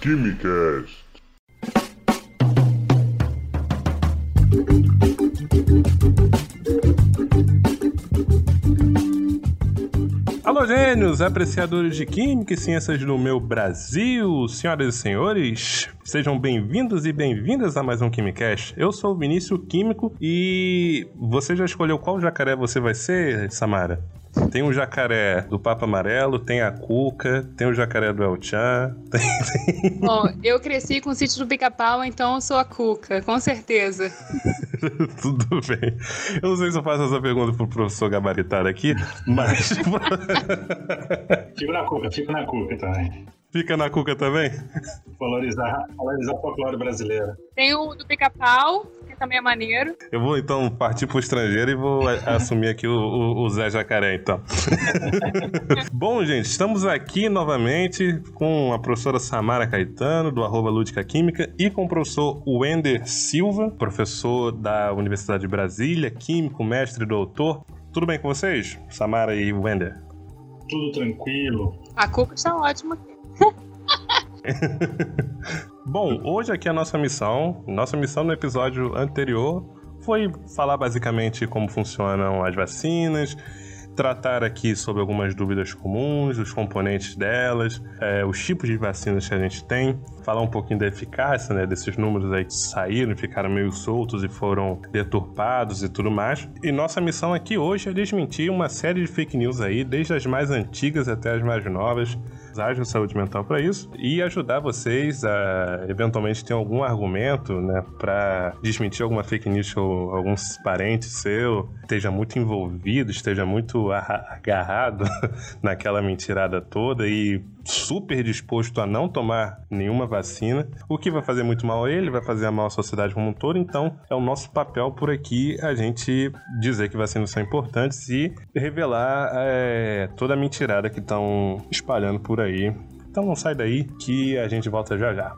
Quimicast. Alô, gênios, apreciadores de Química e Ciências do meu Brasil, senhoras e senhores, sejam bem-vindos e bem-vindas a mais um Quimicast. Eu sou o Vinícius Químico e você já escolheu qual jacaré você vai ser, Samara? Tem o jacaré do Papa Amarelo, tem a Cuca, tem o jacaré do El Chan. Tem... Bom, eu cresci com o sítio do Pica-Pau, então eu sou a Cuca, com certeza. Tudo bem. Eu não sei se eu faço essa pergunta pro professor gabaritado aqui, mas. fico na Cuca, fico na Cuca também. Fica na Cuca também? Valorizar, valorizar o folclore brasileiro. Tem o do Pica-Pau, que também é maneiro. Eu vou então partir pro estrangeiro e vou assumir aqui o, o, o Zé Jacaré, então. Bom, gente, estamos aqui novamente com a professora Samara Caetano, do arroba Lúdica Química, e com o professor Wender Silva, professor da Universidade de Brasília, químico, mestre e doutor. Tudo bem com vocês, Samara e Wender? Tudo tranquilo. A Cuca está ótima aqui. Bom, hoje aqui a nossa missão. Nossa missão no episódio anterior foi falar basicamente como funcionam as vacinas, tratar aqui sobre algumas dúvidas comuns, os componentes delas, é, os tipos de vacinas que a gente tem, falar um pouquinho da eficácia, né, desses números aí que saíram, ficaram meio soltos e foram deturpados e tudo mais. E nossa missão aqui hoje é desmentir uma série de fake news aí, desde as mais antigas até as mais novas, Ágil Saúde Mental para isso e ajudar vocês a eventualmente ter algum argumento, né, para desmentir alguma fake news ou algum parente seu esteja muito envolvido, esteja muito agarrado naquela mentirada toda e super disposto a não tomar nenhuma vacina, o que vai fazer muito mal a ele, vai fazer mal à sociedade como um todo. Então, é o nosso papel por aqui a gente dizer que vacinas são importantes e revelar é, toda a mentirada que estão espalhando por aí. Então, não sai daí que a gente volta já já.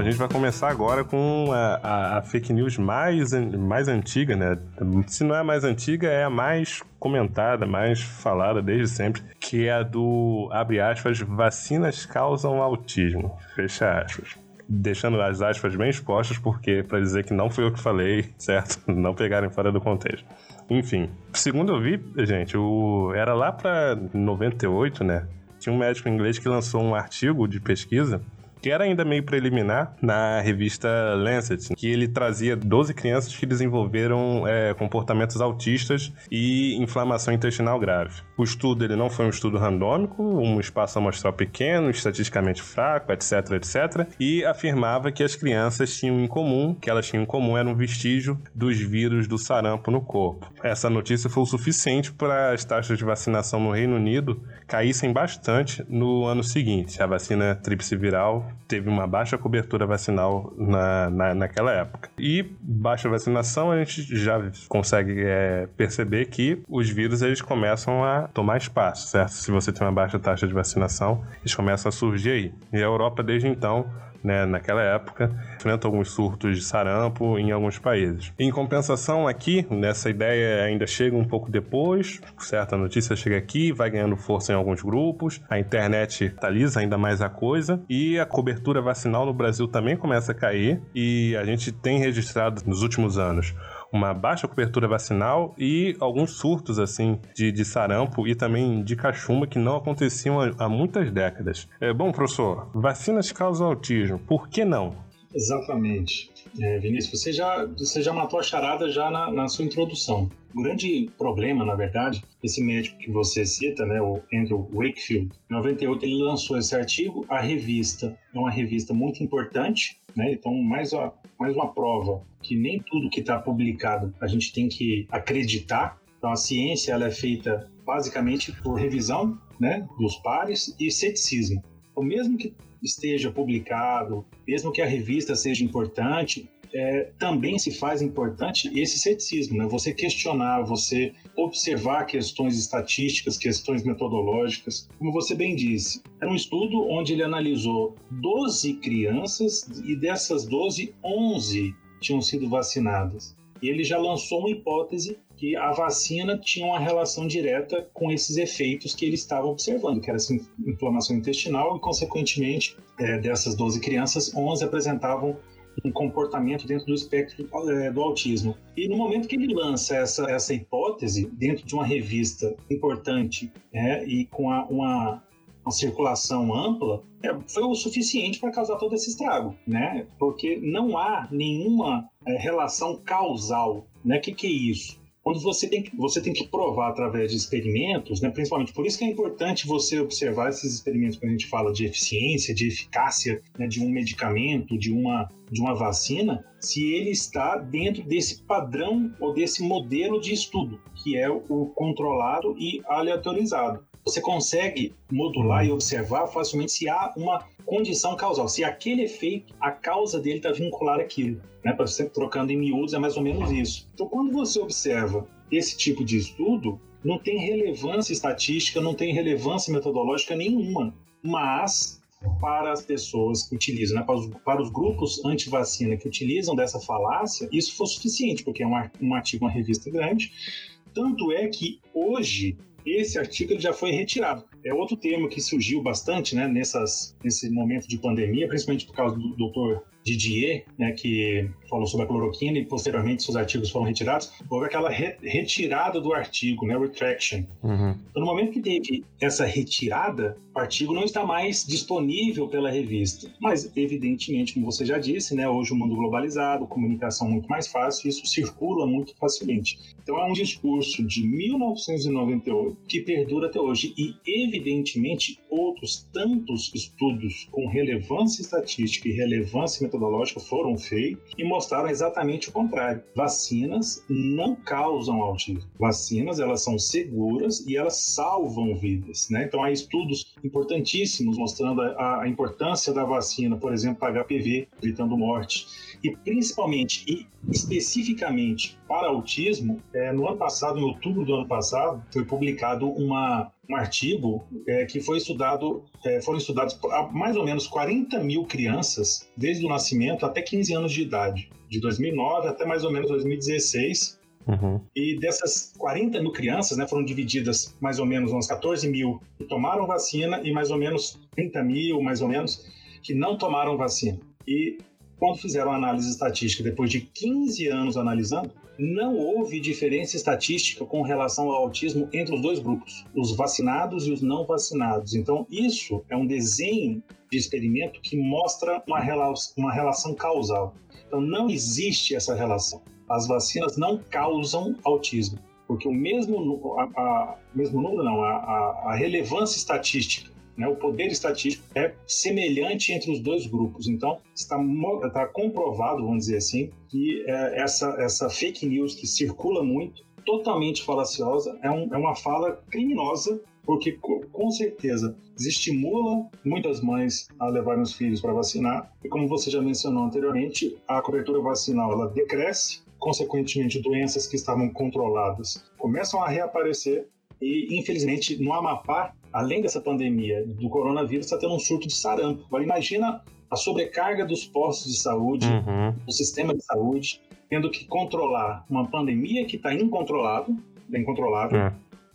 A gente vai começar agora com a, a, a, fake news mais, mais antiga, né? Se não é a mais antiga, é a mais comentada, mais falada desde sempre, que é a do, abre aspas, vacinas causam autismo, fecha aspas. Deixando as aspas bem expostas, porque para dizer que não fui eu que falei, certo? Não pegarem fora do contexto. Enfim, segundo eu vi, gente, o, era lá para 98, né? Tinha um médico inglês que lançou um artigo de pesquisa que era ainda meio preliminar, na revista Lancet, que ele trazia 12 crianças que desenvolveram é, comportamentos autistas e inflamação intestinal grave. O estudo ele não foi um estudo randômico, um espaço amostral pequeno, estatisticamente fraco, etc, etc, e afirmava que as crianças tinham em comum, que elas tinham em comum era um vestígio dos vírus do sarampo no corpo. Essa notícia foi o suficiente para as taxas de vacinação no Reino Unido caíssem bastante no ano seguinte. A vacina tríplice viral teve uma baixa cobertura vacinal na, na, naquela época. E baixa vacinação, a gente já consegue é, perceber que os vírus eles começam a tomar espaço, certo? Se você tem uma baixa taxa de vacinação, eles começam a surgir aí. E a Europa, desde então, né, naquela época, enfrenta alguns surtos de sarampo em alguns países. Em compensação, aqui, nessa ideia ainda chega um pouco depois, certa notícia chega aqui, vai ganhando força em alguns grupos, a internet atualiza ainda mais a coisa e a cobertura vacinal no Brasil também começa a cair e a gente tem registrado nos últimos anos uma baixa cobertura vacinal e alguns surtos assim de, de sarampo e também de cachumba que não aconteciam há, há muitas décadas. É, bom, professor, vacinas causam autismo, por que não? Exatamente. É, Vinícius, você já, você já matou a charada já na, na, sua introdução. O grande problema, na verdade, esse médico que você cita, né, o Andrew Wakefield, em 98 ele lançou esse artigo. A revista é uma revista muito importante, né? Então, mais, uma, mais uma prova que nem tudo que está publicado a gente tem que acreditar. Então, a ciência ela é feita basicamente por revisão né, dos pares e ceticismo. Então, mesmo que esteja publicado, mesmo que a revista seja importante, é, também se faz importante esse ceticismo, né? Você questionar, você observar questões estatísticas, questões metodológicas. Como você bem disse, era um estudo onde ele analisou 12 crianças e dessas 12, 11 tinham sido vacinadas. E ele já lançou uma hipótese que a vacina tinha uma relação direta com esses efeitos que ele estava observando, que era essa inflamação intestinal e, consequentemente, é, dessas 12 crianças, 11 apresentavam um comportamento dentro do espectro é, do autismo. E no momento que ele lança essa, essa hipótese dentro de uma revista importante é, e com a, uma, uma circulação ampla, é, foi o suficiente para causar todo esse estrago, né? Porque não há nenhuma é, relação causal, né? O que, que é isso? quando você tem que, você tem que provar através de experimentos, né, principalmente por isso que é importante você observar esses experimentos quando a gente fala de eficiência, de eficácia né, de um medicamento, de uma, de uma vacina, se ele está dentro desse padrão ou desse modelo de estudo, que é o controlado e aleatorizado você consegue modular e observar facilmente se há uma condição causal, se aquele efeito, a causa dele está vinculada àquilo. Né? Para você trocando em miúdos, é mais ou menos isso. Então, quando você observa esse tipo de estudo, não tem relevância estatística, não tem relevância metodológica nenhuma, mas para as pessoas que utilizam, né, para, os, para, os, grupos anti-vacina que utilizam dessa falácia, isso foi suficiente, porque é um, um artigo, uma revista grande. Tanto é que hoje esse artigo já foi retirado. É outro termo que surgiu bastante né, nessas, nesse momento de pandemia, principalmente por causa do Dr. Didier, né, que falou sobre a cloroquina e posteriormente seus artigos foram retirados, houve aquela re retirada do artigo, né, retraction. Uhum. Então, no momento que teve essa retirada, o artigo não está mais disponível pela revista. Mas, evidentemente, como você já disse, né, hoje o mundo globalizado, comunicação muito mais fácil, isso circula muito facilmente. Então, é um discurso de 1998 que perdura até hoje e, evidentemente, outros tantos estudos com relevância estatística e relevância metodológica foram feitos e mostraram exatamente o contrário. Vacinas não causam autismo. Vacinas, elas são seguras e elas salvam vidas, né? Então há estudos importantíssimos mostrando a, a importância da vacina, por exemplo, para HPV, evitando morte e principalmente e especificamente para autismo, é, no ano passado, em outubro do ano passado, foi publicado uma, um artigo é, que foi estudado, é, foram estudados mais ou menos 40 mil crianças desde o nascimento até 15 anos de idade, de 2009 até mais ou menos 2016. Uhum. E dessas 40 mil crianças, né, foram divididas mais ou menos umas 14 mil que tomaram vacina e mais ou menos 30 mil, mais ou menos, que não tomaram vacina. E quando fizeram a análise estatística, depois de 15 anos analisando, não houve diferença estatística com relação ao autismo entre os dois grupos, os vacinados e os não vacinados. Então, isso é um desenho de experimento que mostra uma, rela uma relação causal. Então, não existe essa relação. As vacinas não causam autismo, porque o mesmo, a, a mesmo número, não, a, a relevância estatística né? O poder estatístico é semelhante entre os dois grupos. Então, está, está comprovado, vamos dizer assim, que é, essa, essa fake news que circula muito, totalmente falaciosa, é, um, é uma fala criminosa porque com certeza desestimula muitas mães a levarem os filhos para vacinar e como você já mencionou anteriormente, a cobertura vacinal ela decresce, consequentemente doenças que estavam controladas começam a reaparecer e infelizmente no Amapá além dessa pandemia do coronavírus, está tendo um surto de sarampo. Agora, imagina a sobrecarga dos postos de saúde, uhum. do sistema de saúde, tendo que controlar uma pandemia que está incontrolável, incontrolável, é.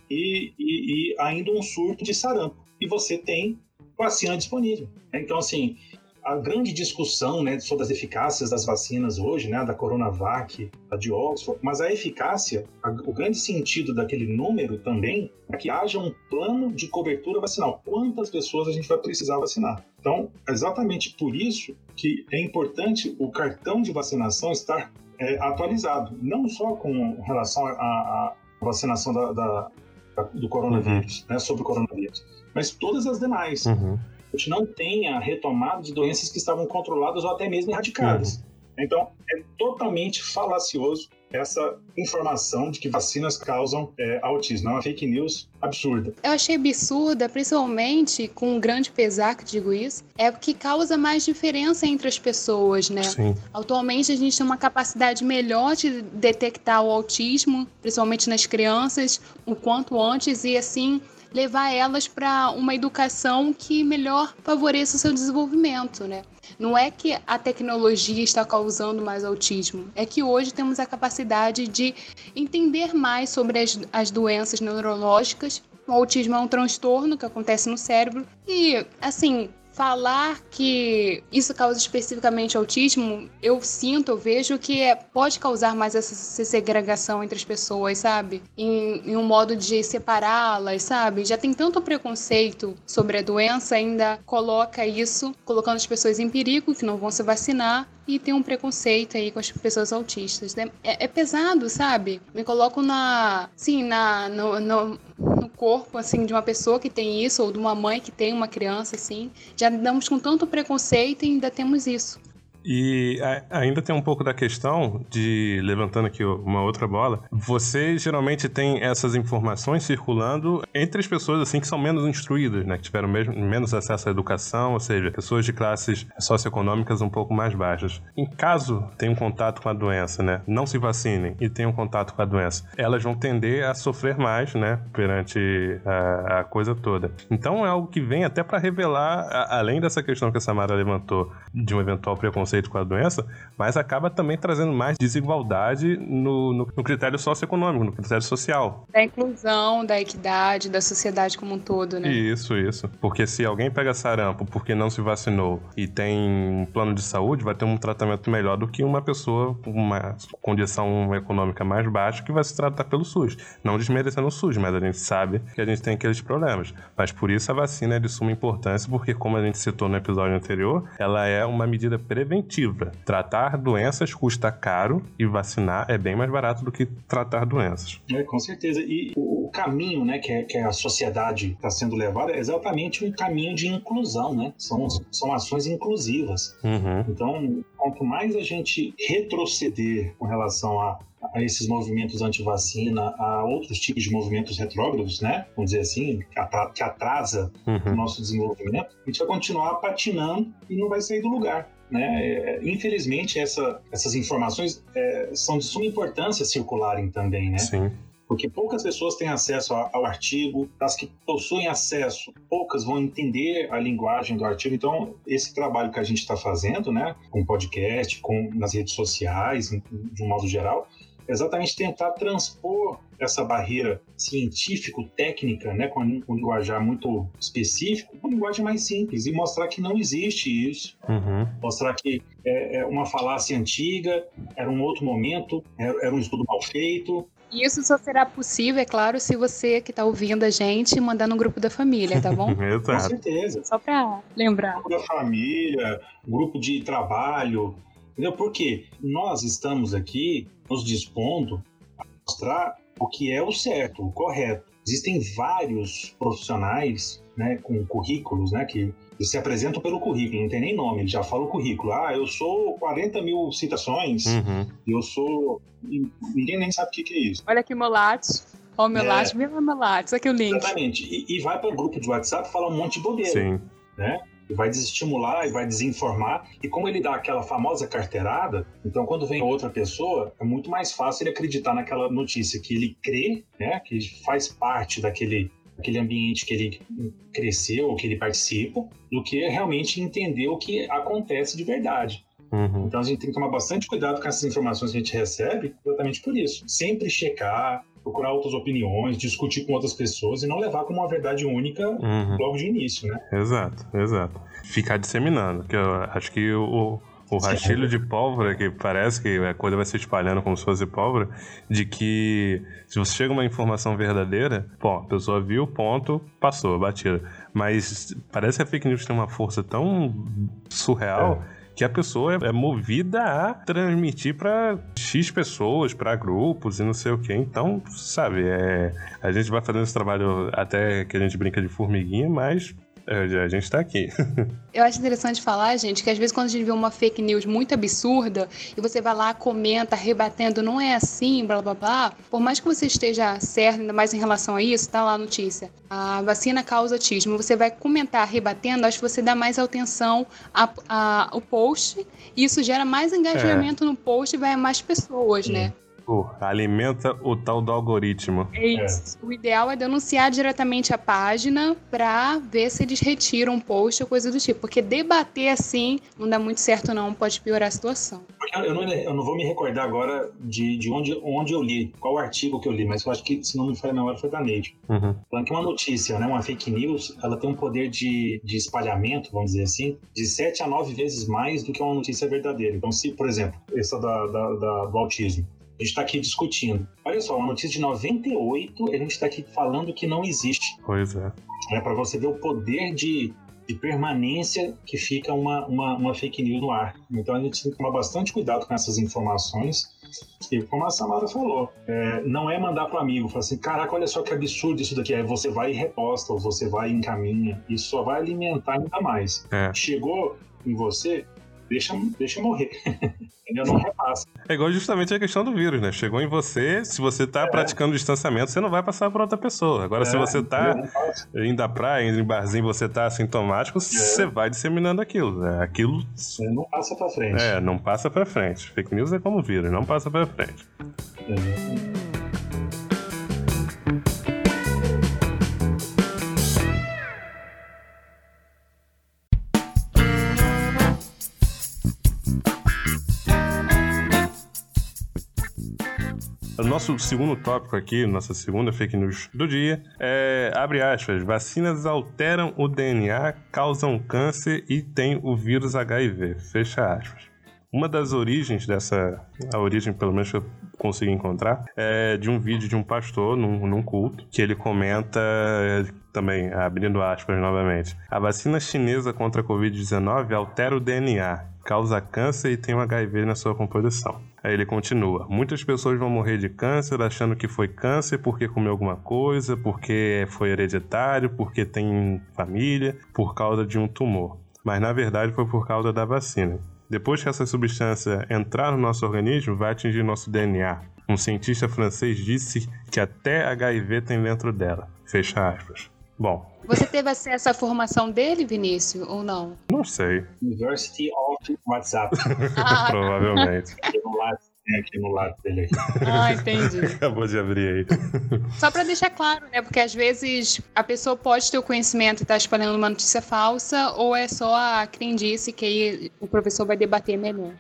e, e, e ainda um surto de sarampo. E você tem vacina disponível. Então, assim, a grande discussão né, sobre as eficácias das vacinas hoje, né, da Coronavac, a de Oxford, mas a eficácia, a, o grande sentido daquele número também é que haja um plano de cobertura vacinal. Quantas pessoas a gente vai precisar vacinar? Então, é exatamente por isso que é importante o cartão de vacinação estar é, atualizado, não só com relação à vacinação da, da, da, do coronavírus, uhum. né, sobre o coronavírus, mas todas as demais. Uhum a gente não tenha retomada de doenças que estavam controladas ou até mesmo erradicadas. Uhum. Então, é totalmente falacioso essa informação de que vacinas causam é, autismo. É uma fake news absurda. Eu achei absurda, principalmente com um grande pesar que digo isso, é o que causa mais diferença entre as pessoas, né? Sim. Atualmente a gente tem uma capacidade melhor de detectar o autismo, principalmente nas crianças, o quanto antes e assim levar elas para uma educação que melhor favoreça o seu desenvolvimento, né? Não é que a tecnologia está causando mais autismo, é que hoje temos a capacidade de entender mais sobre as, as doenças neurológicas. O autismo é um transtorno que acontece no cérebro e, assim, falar que isso causa especificamente autismo, eu sinto, eu vejo que é, pode causar mais essa, segregação entre as pessoas, sabe? Em, em um modo de separá-las, sabe? Já tem tanto preconceito sobre a doença, ainda coloca isso, colocando as pessoas em perigo, que não vão se vacinar, e tem um preconceito aí com as pessoas autistas. Né? É, é, pesado, sabe? Me coloco na, sim, na, no, no, no, corpo, assim, de uma pessoa que tem isso, ou de uma mãe que tem uma criança, assim. Já damos com tanto preconceito e ainda temos isso. E ainda tem um pouco da questão de, levantando aqui uma outra bola, você geralmente tem essas informações circulando entre as pessoas assim que são menos instruídas, né? Que tiveram mesmo, menos acesso à educação, ou seja, pessoas de classes socioeconômicas um pouco mais baixas. Em caso tenham contato com a doença, né? Não se vacinem e tenham contato com a doença, elas vão tender a sofrer mais, né? Perante a, a coisa toda. Então é algo que vem até para revelar, a, além dessa questão que a Samara levantou, de um eventual preconceito preconceito com a doença, mas acaba também trazendo mais desigualdade no, no, no critério socioeconômico, no critério social. Da inclusão, da equidade, da sociedade como um todo, né? Isso, isso. Porque se alguém pega sarampo porque não se vacinou e tem um plano de saúde, vai ter um tratamento melhor do que uma pessoa com uma condição econômica mais baixa que vai se tratar pelo SUS. Não desmerecendo o SUS, mas a gente sabe que a gente tem aqueles problemas. Mas por isso a vacina é de suma importância, porque como a gente citou no episódio anterior, ela é uma medida preventiva preventiva. Tratar doenças custa caro e vacinar é bem mais barato do que tratar doenças. É, com certeza. E o caminho né, que, é, que a sociedade está sendo levada é exatamente um caminho de inclusão, né? São, são ações inclusivas. Uhum. Então, quanto mais a gente retroceder com relação a a esses movimentos anti-vacina, a outros tipos de movimentos retrógrados, né? Vamos dizer assim, que atrasa uhum. o nosso desenvolvimento, a gente vai continuar patinando e não vai sair do lugar. Né? É, infelizmente, essa, essas informações é, são de suma importância circularem também, né? Sim. Porque poucas pessoas têm acesso ao artigo, as que possuem acesso, poucas vão entender a linguagem do artigo. Então, esse trabalho que a gente está fazendo, né, com podcast, com nas redes sociais, de um modo geral, exatamente tentar transpor essa barreira científico-técnica, né, com um linguajar muito específico, uma linguagem mais simples e mostrar que não existe isso, uhum. mostrar que é, é, uma falácia antiga, era um outro momento, era, era um estudo mal feito, isso só será possível, é claro, se você que está ouvindo a gente mandar no grupo da família, tá bom? Com certeza. Só para lembrar. Grupo da família, grupo de trabalho, entendeu? Porque nós estamos aqui nos dispondo a mostrar o que é o certo, o correto. Existem vários profissionais né, com currículos né, que se apresentam pelo currículo, não tem nem nome, ele já fala o currículo. Ah, eu sou 40 mil citações, uhum. eu sou. Ninguém nem sabe o que, que é isso. Olha aqui meu látis. Ó, o meu é. meu látis, aqui o link. Exatamente. E, e vai para o grupo de WhatsApp falar um monte de bobeira. Sim. Né? E vai desestimular e vai desinformar. E como ele dá aquela famosa carteirada, então quando vem outra pessoa, é muito mais fácil ele acreditar naquela notícia que ele crê, né, que faz parte daquele aquele ambiente que ele cresceu, que ele participa, do que realmente entender o que acontece de verdade. Uhum. Então a gente tem que tomar bastante cuidado com essas informações que a gente recebe, exatamente por isso. Sempre checar, procurar outras opiniões, discutir com outras pessoas e não levar como uma verdade única uhum. logo de início, né? Exato, exato. Ficar disseminando, que eu acho que o, o rastilho de pólvora, que parece que a coisa vai se espalhando como se fosse pólvora, de que se você chega uma informação verdadeira, bom, a pessoa viu, ponto, passou, batida. Mas parece que a fake news tem uma força tão surreal. É que a pessoa é movida a transmitir para X pessoas, para grupos e não sei o que. Então, sabe, é, a gente vai fazendo esse trabalho até que a gente brinca de formiguinha, mas É, a gente tá aqui. Eu acho interessante falar, gente, que às vezes quando a gente vê uma fake news muito absurda e você vai lá, comenta, rebatendo, não é assim, blá blá blá, por mais que você esteja certo, ainda mais em relação a isso, tá lá a notícia. A vacina causa autismo. Você vai comentar, rebatendo, acho que você dá mais atenção ao post e isso gera mais engajamento é. no post e vai a mais pessoas, né? Alimenta o tal do algoritmo. É isso. É. O ideal é denunciar diretamente a página para ver se eles retiram um post ou coisa do tipo. Porque debater assim não dá muito certo, não. Pode piorar a situação. Eu não, eu não vou me recordar agora de, de onde, onde eu li, qual artigo que eu li, mas eu acho que, se não me falha a memória, foi da Nature. Uhum. Falando que uma notícia, né, uma fake news, ela tem um poder de, de espalhamento, vamos dizer assim, de 7 a 9 vezes mais do que uma notícia verdadeira. Então, se, por exemplo, essa da, da, da do autismo, a gente está aqui discutindo. Olha só, uma notícia de 98, a gente está aqui falando que não existe. Pois é. É para você ver o poder de, de permanência que fica uma, uma, uma, fake news no ar. Então a gente tem que tomar bastante cuidado com essas informações. E como a Samara falou, é, não é mandar para o amigo, falar assim, caraca, olha só que absurdo isso daqui. Aí você vai e reposta, ou você vai e encaminha. Isso só vai alimentar ainda mais. É. Chegou em você, deixa, deixa morrer. Entendeu? Não repassa. É igual justamente a questão do vírus, né? Chegou em você, se você tá é. praticando distanciamento, você não vai passar para outra pessoa. Agora, é, se você tá indo à praia, indo em barzinho, você tá assintomático, é. você vai disseminando aquilo. Né? Aquilo. Você não passa para frente. É, não passa para frente. Fake news é como vírus, não passa para frente. É. nosso segundo tópico aqui, nossa segunda fake news do dia, é, abre aspas, vacinas alteram o DNA, causam câncer e tem o vírus HIV, fecha aspas. Uma das origens dessa, a origem pelo menos que eu consegui encontrar, é de um vídeo de um pastor num, num culto, que ele comenta também, abrindo aspas novamente, a vacina chinesa contra a Covid-19 altera o DNA, causa câncer e tem um HIV na sua composição. Aí ele continua: Muitas pessoas vão morrer de câncer achando que foi câncer porque comeu alguma coisa, porque foi hereditário, porque tem família, por causa de um tumor. Mas na verdade foi por causa da vacina. Depois que essa substância entrar no nosso organismo, vai atingir nosso DNA. Um cientista francês disse que até HIV tem dentro dela. Fecha aspas. Bom. Você teve acesso à formação dele, Vinícius, ou não? Não sei. University of WhatsApp. Ah, Provavelmente. Tem aqui no lado dele. Ah, entendi. Acabou de abrir aí. Só para deixar claro, né? Porque às vezes a pessoa pode ter o conhecimento e estar tá espalhando uma notícia falsa, ou é só a crendice que aí o professor vai debater melhor.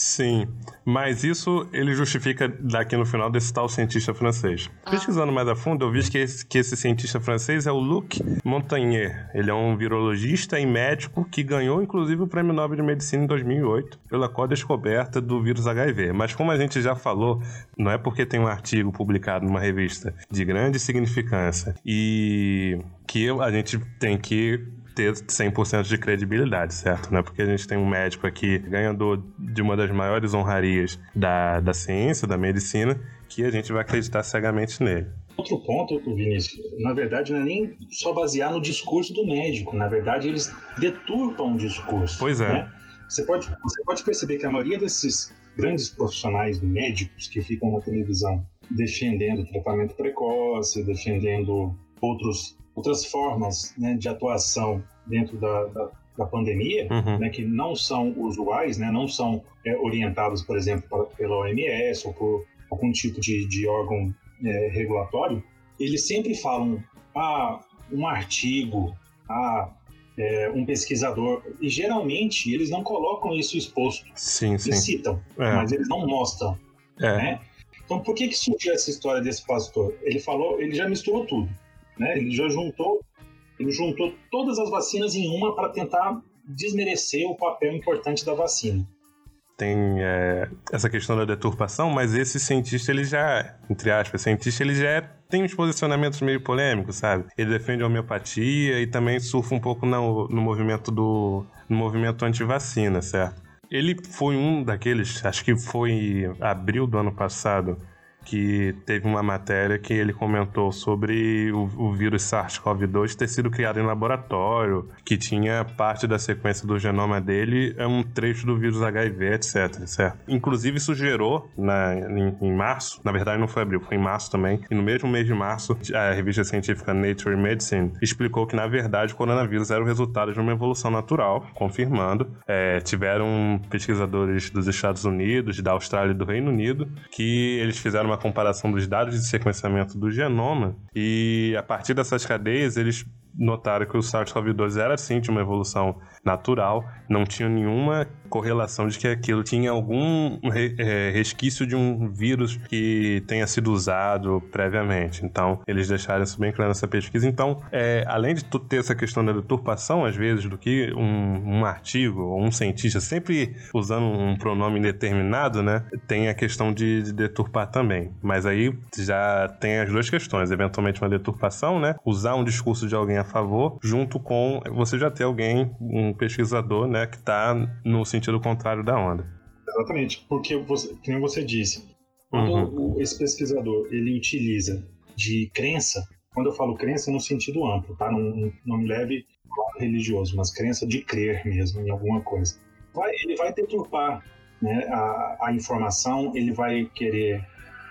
Sim, mas isso ele justifica daqui no final desse tal cientista francês. Ah. Pesquisando mais a fundo, eu vi que esse, que esse cientista francês é o Luc Montagnier. Ele é um virologista e médico que ganhou inclusive o Prêmio Nobel de Medicina em 2008 pela co-descoberta do vírus HIV. Mas como a gente já falou, não é porque tem um artigo publicado numa revista de grande significância e que a gente tem que ter 100% de credibilidade, certo? Não é porque a gente tem um médico aqui ganhador de uma das maiores honrarias da, da ciência, da medicina, que a gente vai acreditar cegamente nele. Outro ponto, Vinícius, na verdade não é nem só basear no discurso do médico, na verdade eles deturpam o discurso. Pois é. Né? Você, pode, você pode perceber que a maioria desses grandes profissionais médicos que ficam na televisão defendendo tratamento precoce, defendendo outros outras formas né, de atuação dentro da, da, da pandemia, uhum. né, que não são usuais, né, não são é, orientados, por exemplo, para, pela OMS ou por algum tipo de, de órgão é, regulatório, eles sempre falam ah, um artigo, ah, é, um pesquisador, e geralmente eles não colocam isso exposto. Sim, sim. Eles citam, é. mas eles não mostram. É. Né? Então, por que, que surgiu essa história desse pastor? Ele falou, ele já misturou tudo. Né? Ele já juntou, ele juntou todas as vacinas em uma para tentar desmerecer o papel importante da vacina. Tem é, essa questão da deturpação, mas esse cientista, ele já, entre aspas, cientista, ele já tem uns posicionamentos meio polêmicos, sabe? Ele defende a homeopatia e também surfa um pouco no, no movimento do no movimento anti-vacina, certo? Ele foi um daqueles, acho que foi abril do ano passado, que teve uma matéria que ele comentou sobre o, o vírus SARS-CoV-2 ter sido criado em laboratório, que tinha parte da sequência do genoma dele é um trecho do vírus HIV, etc, certo? Inclusive isso gerou na, em, em, março, na verdade não foi abril, foi em março também, e no mesmo mês de março, a revista científica Nature Medicine explicou que na verdade o coronavírus era o resultado de uma evolução natural, confirmando. É, tiveram pesquisadores dos Estados Unidos, da Austrália e do Reino Unido, que eles fizeram uma comparação dos dados de sequenciamento do genoma e a partir dessas cadeias eles notaram que o SARS-CoV-2 era sim de uma evolução natural, não tinha nenhuma correlação de que aquilo tinha algum é, resquício de um vírus que tenha sido usado previamente. Então, eles deixaram isso bem claro nessa pesquisa. Então, é, além de ter essa questão da deturpação, às vezes, do que um, um artigo ou um cientista, sempre usando um pronome indeterminado, né, tem a questão de, de deturpar também. Mas aí já tem as duas questões. Eventualmente, uma deturpação, né, usar um discurso de alguém a favor, junto com você já ter alguém, um pesquisador, né, que está no sentido contrário da onda. Exatamente, porque você, como você disse, quando uhum. esse pesquisador ele utiliza de crença, quando eu falo crença no sentido amplo, tá? Não, não me leve religioso, mas crença de crer mesmo em alguma coisa. Vai, ele vai deturpar né, a, a informação, ele vai querer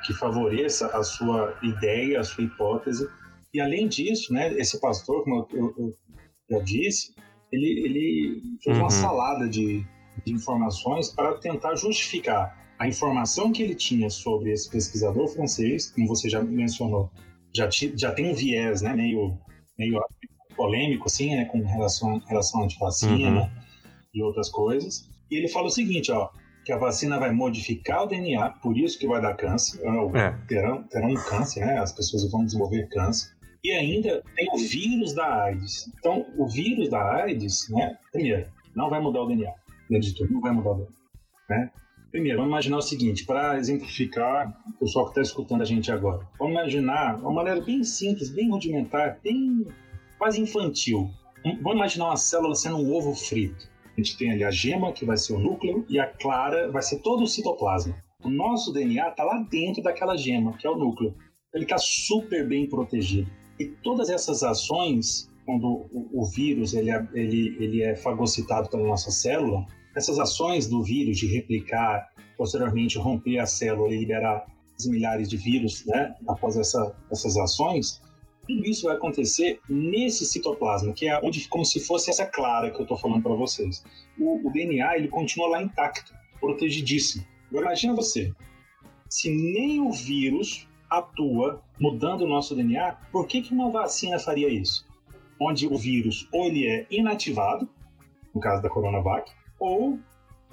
que favoreça a sua ideia, a sua hipótese. E além disso, né, esse pastor, como eu, eu, eu já disse, ele, ele fez uhum. uma salada de, de informações para tentar justificar a informação que ele tinha sobre esse pesquisador francês, como você já mencionou, já, já tem um viés né, meio, meio polêmico, assim, né, com relação, relação à antivacina uhum. e outras coisas. E ele fala o seguinte, ó, que a vacina vai modificar o DNA, por isso que vai dar câncer, é. terão, terão câncer, né, as pessoas vão desenvolver câncer. E ainda tem o vírus da AIDS. Então, o vírus da AIDS, né, primeiro, não vai mudar o DNA. Primeiro de tudo, não vai mudar o DNA. Né? Primeiro, vamos imaginar o seguinte, para exemplificar o pessoal que está escutando a gente agora. Vamos imaginar uma maneira bem simples, bem rudimentar, bem quase infantil. Vamos imaginar uma célula sendo um ovo frito. A gente tem ali a gema, que vai ser o núcleo, e a clara vai ser todo o citoplasma. O nosso DNA está lá dentro daquela gema, que é o núcleo. Ele está super bem protegido. E todas essas ações, quando o, o vírus ele é, ele, ele é fagocitado pela nossa célula, essas ações do vírus de replicar, posteriormente romper a célula e liberar milhares de vírus né, após essa, essas ações, tudo isso vai acontecer nesse citoplasma, que é onde, como se fosse essa clara que eu estou falando para vocês. O, o, DNA ele continua lá intacto, protegidíssimo. Agora imagina você, se nem o vírus atua mudando o nosso DNA, por que, que uma vacina faria isso? Onde o vírus ou ele é inativado, no caso da Coronavac, ou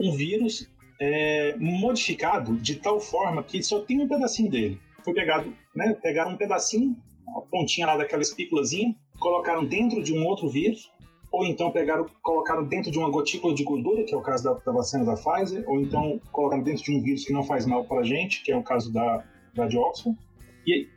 um vírus é, modificado de tal forma que só tem um pedacinho dele. Foi pegado, né? Pegaram um pedacinho, a pontinha lá daquela espículazinha, colocaram dentro de um outro vírus, ou então pegaram, colocaram dentro de uma gotícula de gordura, que é o caso da, da vacina da Pfizer, ou então colocaram dentro de um vírus que não faz mal para a gente, que é o caso da, da de Oxford. E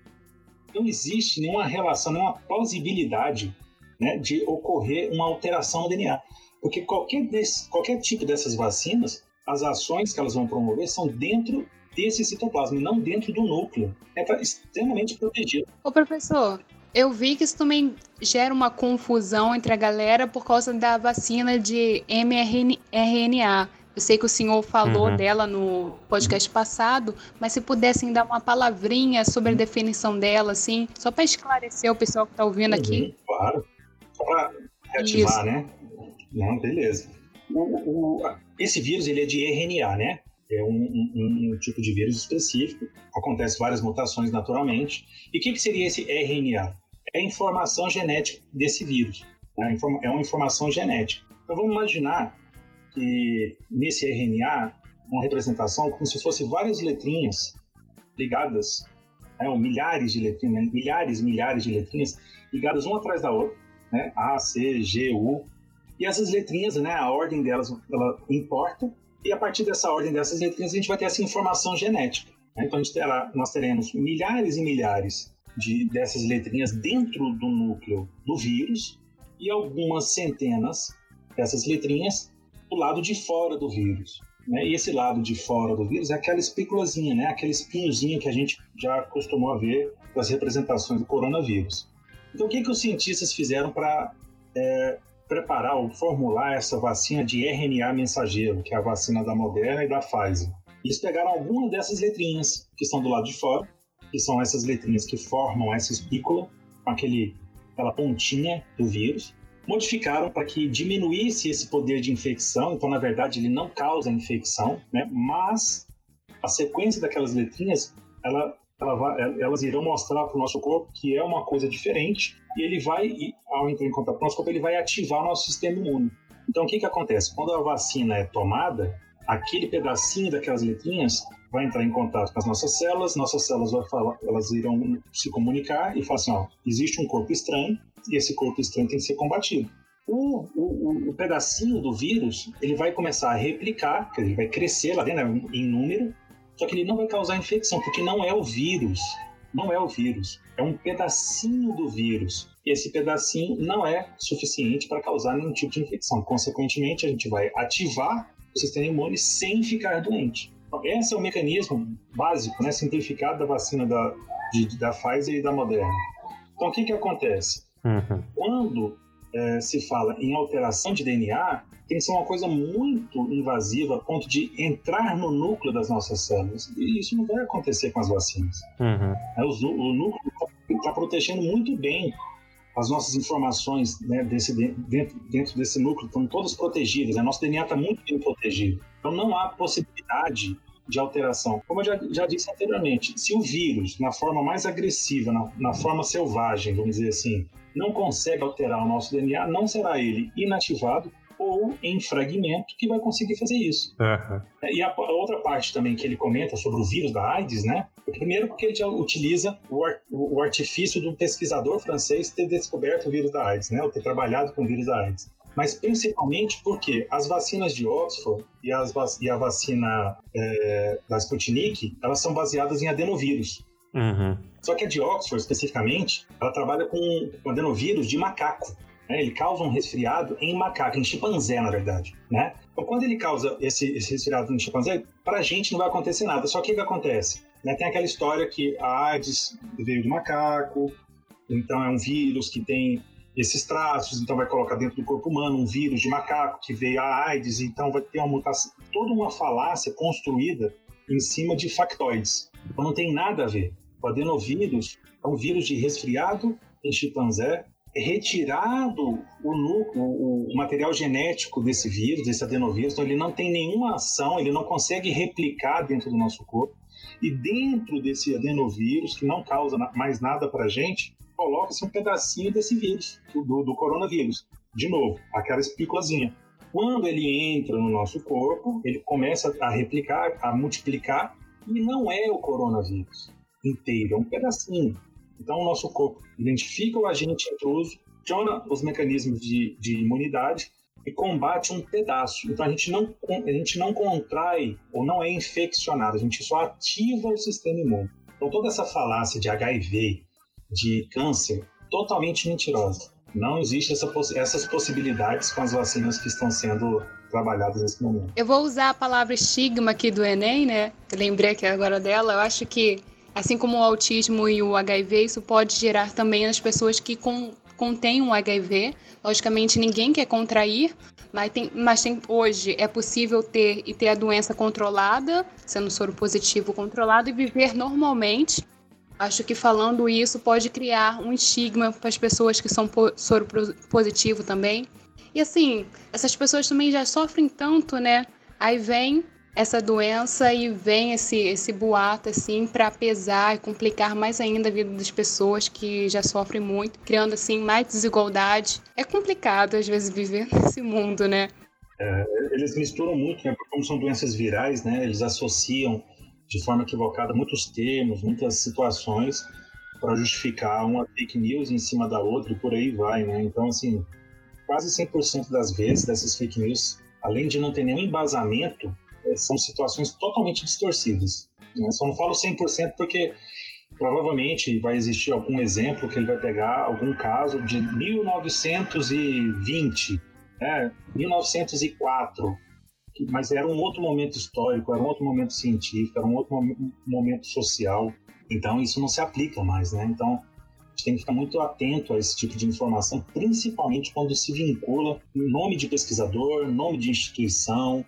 não existe nenhuma relação, nenhuma plausibilidade né, de ocorrer uma alteração no DNA. Porque qualquer, desse, qualquer tipo dessas vacinas, as ações que elas vão promover são dentro desse citoplasma e não dentro do núcleo. É extremamente protegido. Ô professor, eu vi que isso também gera uma confusão entre a galera por causa da vacina de mRNA. Eu sei que o senhor falou uhum. dela no podcast passado, mas se pudessem dar uma palavrinha sobre a definição dela, assim, só para esclarecer o pessoal que está ouvindo uhum, aqui. Claro, só para reativar, Isso. né? Não, beleza. O, o, esse vírus ele é de RNA, né? É um, um, um, tipo de vírus específico. Acontece várias mutações naturalmente. E o que, que seria esse RNA? É a informação genética desse vírus. Né? É uma informação genética. Então vamos imaginar que nesse RNA, uma representação como se fosse várias letrinhas ligadas, né, milhares de letrinhas, né, milhares e milhares de letrinhas ligadas uma atrás da outra, né, A, C, G, U, e essas letrinhas, né, a ordem delas, ela importa, e a partir dessa ordem dessas letrinhas a gente vai ter essa informação genética. Né? Então terá, nós teremos milhares e milhares de, dessas letrinhas dentro do núcleo do vírus e algumas centenas dessas letrinhas do lado de fora do vírus. Né? E esse lado de fora do vírus é aquela espículazinha, né? aquele espinhozinho que a gente já acostumou a ver das representações do coronavírus. Então, o que, que os cientistas fizeram para é, preparar ou formular essa vacina de RNA mensageiro, que é a vacina da Moderna e da Pfizer? Eles pegaram algumas dessas letrinhas que estão do lado de fora, que são essas letrinhas que formam essa espícula, com aquele, aquela pontinha do vírus, modificaram para que diminuísse esse poder de infecção. Então, na verdade, ele não causa infecção, né? mas a sequência daquelas letrinhas, ela, ela vai, elas irão mostrar para o nosso corpo que é uma coisa diferente e ele vai, ao entrar em contato com o nosso corpo, ele vai ativar o nosso sistema imune. Então, o que, que acontece? Quando a vacina é tomada, aquele pedacinho daquelas letrinhas vai entrar em contato com as nossas células, nossas células falar, elas irão se comunicar e falar assim, ó, existe um corpo estranho e esse corpo estranho tem que ser combatido. O, o, o pedacinho do vírus, ele vai começar a replicar, ele vai crescer lá dentro né, em número, só que ele não vai causar infecção, porque não é o vírus, não é o vírus, é um pedacinho do vírus. E esse pedacinho não é suficiente para causar nenhum tipo de infecção. Consequentemente, a gente vai ativar o sistema imune sem ficar doente. Esse é o mecanismo básico, né, simplificado da vacina da, de, da Pfizer e da Moderna. Então, o que, que acontece? Uhum. Quando é, se fala em alteração de DNA, tem que ser uma coisa muito invasiva a ponto de entrar no núcleo das nossas células. E isso não vai acontecer com as vacinas. Uhum. É, o, o núcleo está protegendo muito bem as nossas informações né, desse, dentro, dentro desse núcleo estão todas protegidas, né? nosso DNA está muito bem protegido. Então não há possibilidade de alteração. Como eu já, já disse anteriormente, se o vírus, na forma mais agressiva, na, na forma selvagem, vamos dizer assim, não consegue alterar o nosso DNA, não será ele inativado ou em fragmento que vai conseguir fazer isso. Uhum. E a, a, outra parte também que ele comenta sobre o vírus da AIDS, né? Primeiro porque ele já utiliza o, o artifício do pesquisador francês ter descoberto o vírus da AIDS, né? Ou ter trabalhado com o vírus da AIDS. Mas principalmente porque as vacinas de Oxford e, as, e a vacina é, da Sputnik, elas são baseadas em adenovírus. Uhum. Só que a de Oxford, especificamente, ela trabalha com, com adenovírus de macaco. Né? Ele causa um resfriado em macaco, em chimpanzé, na verdade. Né? Então, quando ele causa esse, esse resfriado em chimpanzé, para a gente não vai acontecer nada. Só que o que acontece? Né? Tem aquela história que a AIDS veio do macaco, então é um vírus que tem esses traços, então vai colocar dentro do corpo humano um vírus de macaco que veio a AIDS, então vai ter uma mutação, toda uma falácia construída em cima de factoides. Então não tem nada a ver. O adenovírus é um vírus de resfriado em chimpanzé, é retirado o, núcleo, o, material genético desse vírus, desse adenovírus, então ele não tem nenhuma ação, ele não consegue replicar dentro do nosso corpo. E dentro desse adenovírus, que não causa mais nada para a gente, coloca-se um pedacinho desse vírus, do, do coronavírus. De novo, aquela espículazinha. Quando ele entra no nosso corpo, ele começa a replicar, a multiplicar, e não é o coronavírus inteiro, é um pedacinho. Então, o nosso corpo identifica o agente intruso, aciona os mecanismos de, de imunidade e combate um pedaço. Então, a gente, não, a gente não contrai ou não é infeccionado, a gente só ativa o sistema imune. Então, toda essa falácia de HIV, de câncer, totalmente mentirosa. Não existe essa, essas possibilidades com as vacinas que estão sendo trabalhadas nesse momento. Eu vou usar a palavra estigma aqui do Enem, né? Lembrei aqui agora dela. Eu acho que, assim como o autismo e o HIV, isso pode gerar também nas pessoas que com, contêm um HIV. Logicamente, ninguém quer contrair, mas, tem, mas tem, hoje é possível ter e ter a doença controlada, sendo soro positivo controlado, e viver normalmente Acho que falando isso pode criar um estigma para as pessoas que são soro positivo também. E assim, essas pessoas também já sofrem tanto, né? Aí vem essa doença e vem esse, esse boato assim para pesar e complicar mais ainda a vida das pessoas que já sofrem muito, criando assim mais desigualdade. É complicado às vezes viver nesse mundo, né? É, eles misturam muito, né? Como são doenças virais, né? Eles associam de forma equivocada muitos termos, muitas situações para justificar uma fake news em cima da outra e por aí vai, né? Então, assim, quase 100% das vezes dessas fake news, além de não ter nenhum embasamento, eh, são situações totalmente distorcidas. Né? Só não falo 100% porque provavelmente vai existir algum exemplo que ele vai pegar algum caso de 1920, né? 1904, mas era um outro momento histórico, era um outro momento científico, era um outro momento social. Então isso não se aplica mais, né? Então a gente tem que ficar muito atento a esse tipo de informação, principalmente quando se vincula nome de pesquisador, nome de instituição,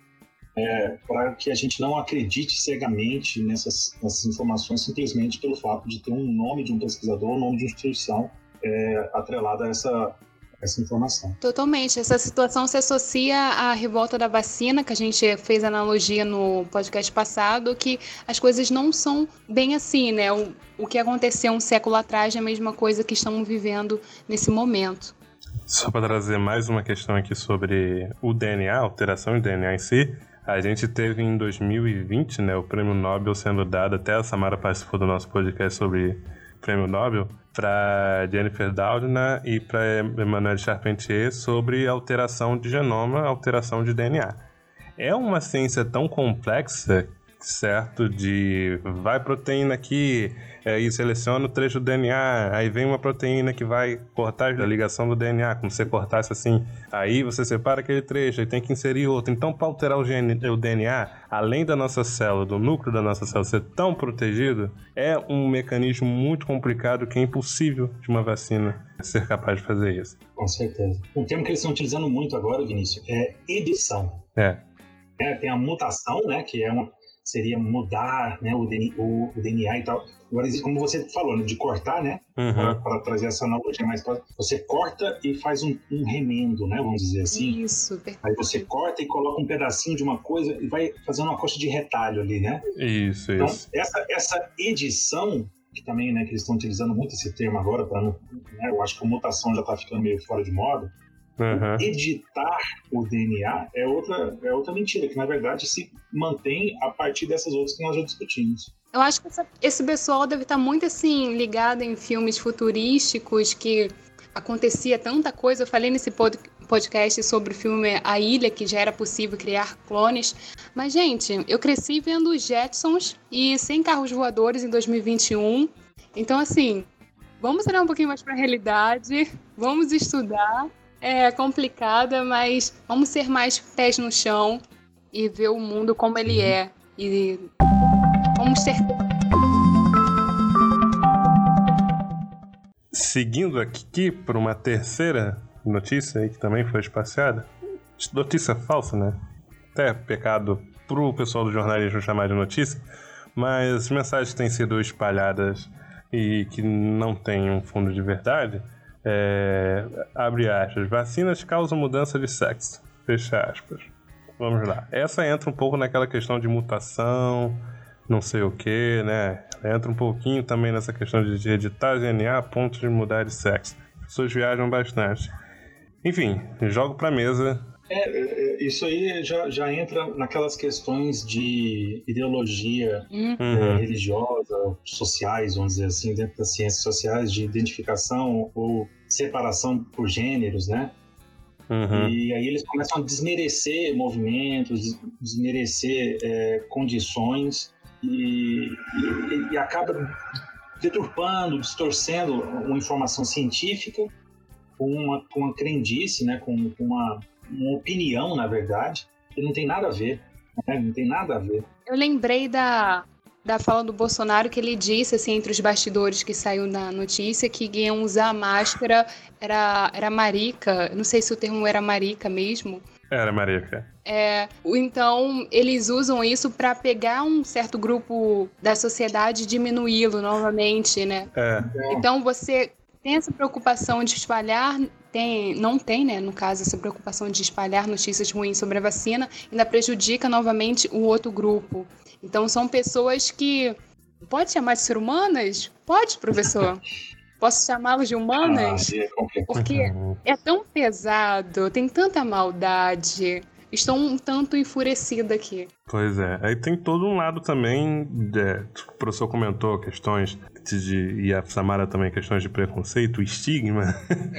é, para que a gente não acredite cegamente nessas, nessas, informações simplesmente pelo fato de ter um nome de um pesquisador, um nome de instituição é, atrelado a essa, essa informação. Totalmente. Essa situação se associa à revolta da vacina, que a gente fez analogia no podcast passado, que as coisas não são bem assim, né? O, o que aconteceu um século atrás é a mesma coisa que estamos vivendo nesse momento. Só para trazer mais uma questão aqui sobre o DNA, alteração de DNA em si, a gente teve em 2020, né, o prêmio Nobel sendo dado, até a Samara participou do nosso podcast sobre prêmio Nobel, para Jennifer Doudna e para Emmanuel Charpentier sobre alteração de genoma, alteração de DNA. É uma ciência tão complexa certo? De vai proteína aqui é, e seleciona o trecho do DNA, aí vem uma proteína que vai cortar a ligação do DNA, como se você cortasse assim, aí você separa aquele trecho, aí tem que inserir outro. Então, para alterar o, gene, o DNA, além da nossa célula, do núcleo da nossa célula ser tão protegido, é um mecanismo muito complicado que é impossível de uma vacina ser capaz de fazer isso. Com certeza. Um termo que eles estão utilizando muito agora, Vinícius, é edição. É. É, tem a mutação, né, que é uma seria mudar né, o, DNA, o, o DNA e tal. Agora, como você falou, né, de cortar, né? Uhum. Para trazer essa analogia mais próxima, você corta e faz um, um, remendo, né? Vamos dizer assim. Isso. Aí você corta e coloca um pedacinho de uma coisa e vai fazendo uma coxa de retalho ali, né? Isso, então, isso. Essa, essa edição que também, né, que eles estão utilizando muito esse termo agora para, né, eu acho que a mutação já está ficando meio fora de moda. Uhum. Editar o DNA é outra, é outra mentira, que na verdade se mantém a partir dessas outras que nós já discutimos. Eu acho que essa, esse pessoal deve estar muito assim ligado em filmes futurísticos que acontecia tanta coisa. Eu falei nesse podcast sobre o filme A Ilha, que já era possível criar clones. Mas, gente, eu cresci vendo os Jetsons e sem carros voadores em 2021. Então, assim, vamos olhar um pouquinho mais para a realidade, vamos estudar é complicada, mas vamos ser mais pés no chão e ver o mundo como ele uhum. é. E vamos ser. Seguindo aqui para uma terceira notícia aí que também foi espaciada. Notícia falsa, né? Até pecado pro pessoal do jornalismo chamar de notícia, mas mensagens têm sido espalhadas e que não têm um fundo de verdade é, abre aspas. Vacinas causam mudança de sexo. Fecha aspas. Vamos lá. Essa entra um pouco naquela questão de mutação, não sei o que, né? Entra um pouquinho também nessa questão de editar DNA a ponto de mudar de sexo. As pessoas viajam bastante. Enfim, jogo pra mesa. É, é, é isso aí já, já entra naquelas questões de ideologia uhum. é, religiosa, sociais, vamos dizer assim, dentro das ciências sociais, de identificação ou separação por gêneros, né? Uhum. E aí eles começam a desmerecer movimentos, desmerecer é, condições e, e, e, acaba deturpando, distorcendo uma informação científica com uma, com uma crendice, né? com, com uma, uma opinião, na verdade, que não tem nada a ver. Né? Não tem nada a ver. Eu lembrei da, da fala do Bolsonaro que ele disse, assim, entre os bastidores que saiu na notícia, que iam usar máscara era, era marica. Não sei se o termo era marica mesmo. Era marica. É, então, eles usam isso para pegar um certo grupo da sociedade e diminuí-lo novamente, né? É. Então, você tem essa preocupação de espalhar tem, não tem, né, no caso, essa preocupação de espalhar notícias ruins sobre a vacina, ainda prejudica novamente o outro grupo. Então são pessoas que. Pode chamar de ser humanas? Pode, professor. Posso chamá-los de humanas? Ah, é Porque é tão pesado, tem tanta maldade. Estou um tanto enfurecida aqui. Pois é. Aí tem todo um lado também. É, o professor comentou questões de, e a Samara também questões de preconceito, estigma.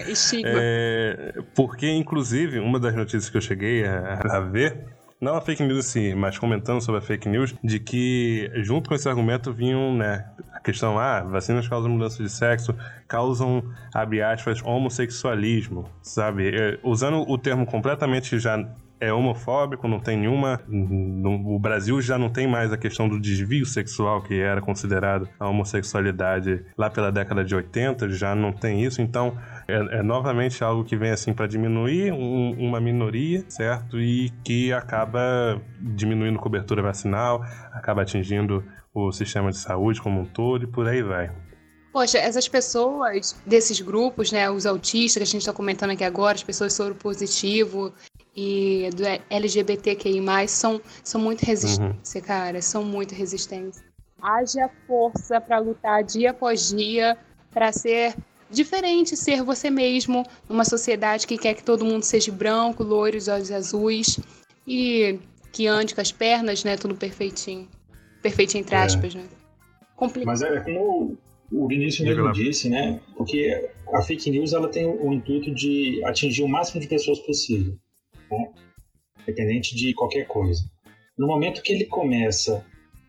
Estigma. É, porque, inclusive, uma das notícias que eu cheguei a, a ver não a fake news sim, mas comentando sobre a fake news, de que junto com esse argumento vinham, né, a questão, ah, vacinas causam mudança de sexo, causam, abre aspas, homossexualismo, sabe? É, usando o termo completamente já é homofóbico, não tem nenhuma. No, o Brasil já não tem mais a questão do desvio sexual, que era considerado a homossexualidade lá pela década de 80, já não tem isso, então é, é novamente algo que vem assim para diminuir um, uma minoria, certo? E que acaba diminuindo cobertura vacinal, acaba atingindo o sistema de saúde como um todo e por aí vai. Poxa, essas pessoas desses grupos, né, os autistas que a gente está comentando aqui agora, as pessoas soro positivo e do LGBTQI+, são, são muito resistentes, uhum. cara, são muito resistentes. Haja força para lutar dia após dia para ser diferente, ser você mesmo numa sociedade que quer que todo mundo seja branco, loiro, olhos azuis e que ande com as pernas, né, tudo perfeitinho. Perfeitinho entre é. aspas, é. né? Complicado. Mas é como o Vinícius mesmo disse, né? Porque a fake news ela tem o intuito de atingir o máximo de pessoas possível, né? independente de qualquer coisa. No momento que ele começa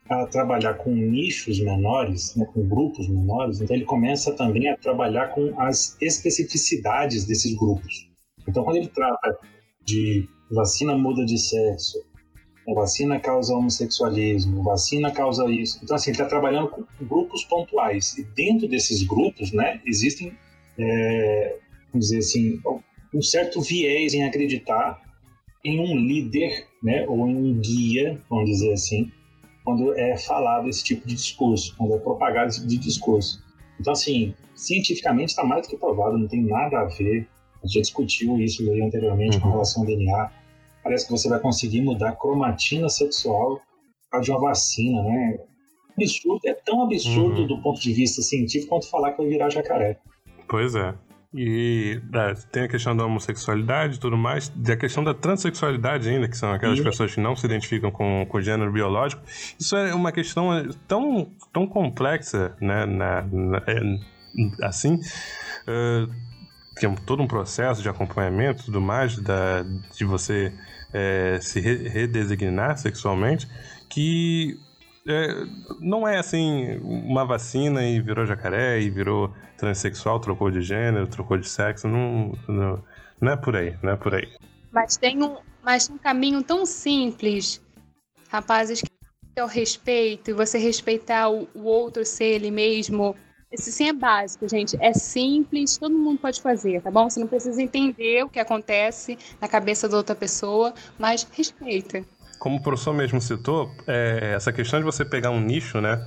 a trabalhar com nichos menores, né, com grupos menores, então ele começa também a trabalhar com as especificidades desses grupos. Então, quando ele trata de vacina muda de sexo, a vacina causa homossexualismo, vacina causa isso. Então, assim, ele está trabalhando com grupos pontuais. E dentro desses grupos, né, existem, é, vamos dizer assim, um certo viés em acreditar em um líder, né, ou em um guia, vamos dizer assim, quando é falado esse tipo de discurso, quando é propagado esse tipo de discurso. Então, assim, cientificamente está mais do que provado, não tem nada a ver. A gente já discutiu isso aí anteriormente uhum. com relação ao DNA parece que você vai conseguir mudar a cromatina sexual por de uma vacina, né? Absurdo, é tão absurdo uhum. do ponto de vista científico quanto falar que vai virar jacaré. Pois é. E é, tem a questão da homossexualidade e tudo mais, e a questão da transexualidade ainda, que são aquelas e... pessoas que não se identificam com, com o gênero biológico. Isso é uma questão tão, tão complexa, né, na, na é, assim, uh, que é todo um processo de acompanhamento e tudo mais, da, de você é, se re redesignar sexualmente, que é, não é assim uma vacina e virou jacaré e virou transexual, trocou de gênero, trocou de sexo, não, não, não é por aí, não é por aí. Mas tem um, mas um caminho tão simples, rapazes, que é o respeito e você respeitar o, o outro ser ele mesmo esse sim é básico, gente. É simples, todo mundo pode fazer, tá bom? Você não precisa entender o que acontece na cabeça da outra pessoa, mas respeita. Como o professor mesmo citou, é, essa questão de você pegar um nicho, né?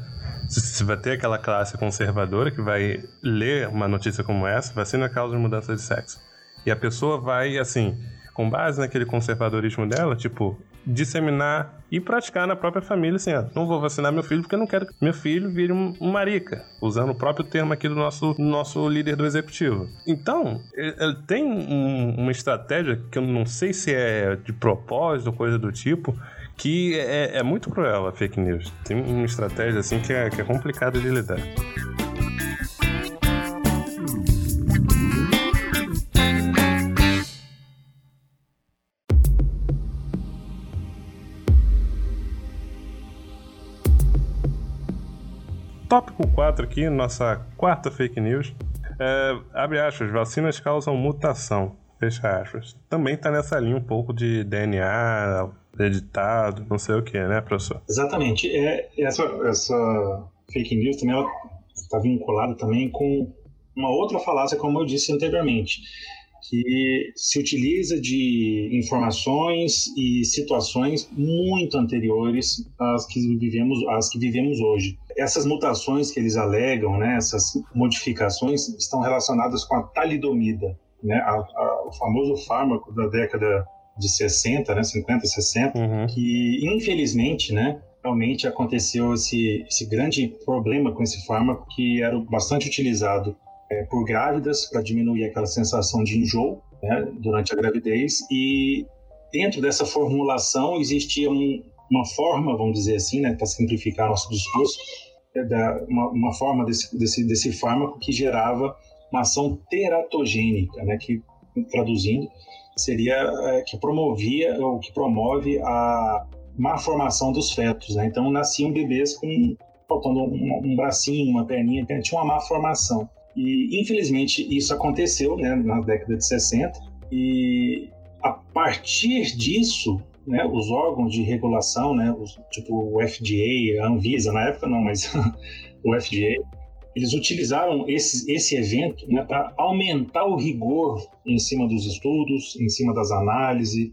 Se vai ter aquela classe conservadora que vai ler uma notícia como essa, vacina causa mudança de sexo. E a pessoa vai, assim, com base naquele conservadorismo dela, tipo, disseminar e praticar na própria família, assim, ó, não vou vacinar meu filho porque eu não quero que meu filho vire um, um marica, usando o próprio termo aqui do nosso, nosso líder do executivo. Então, ele tem um, uma estratégia que eu não sei se é de propósito ou coisa do tipo, que é, é muito cruel a fake news. Tem uma estratégia assim que é, que é complicada de lidar. Tópico 4 aqui, nossa quarta fake news. É, abre aspas, vacinas causam mutação. Fecha aspas. Também está nessa linha um pouco de DNA, editado, não sei o que, né, professor? Exatamente. É, essa, essa fake news também está vinculada também com uma outra falácia, como eu disse anteriormente, que se utiliza de informações e situações muito anteriores às que vivemos, às que vivemos hoje. Essas mutações que eles alegam, né, essas modificações, estão relacionadas com a talidomida, né, a, a, o famoso fármaco da década de 60, né, 50, 60, uhum. que infelizmente, né, realmente aconteceu esse, esse grande problema com esse fármaco que era bastante utilizado é, por grávidas para diminuir aquela sensação de enjoo né, durante a gravidez e dentro dessa formulação existia um, uma forma, vamos dizer assim, né, para simplificar nosso discurso, é da, uma, uma, forma desse, desse, desse fármaco que gerava uma ação teratogênica, né, que traduzindo seria é, que promovia ou que promove a má formação dos fetos, né? Então nasciam bebês com faltando um, um bracinho, uma perninha, tinha uma má formação. E, infelizmente, isso aconteceu né, na década de 60 e a partir disso, né, os órgãos de regulação, né, os, tipo o FDA, a Anvisa, na época não, mas o FDA, eles utilizaram esse, esse evento né, para aumentar o rigor em cima dos estudos, em cima das análises,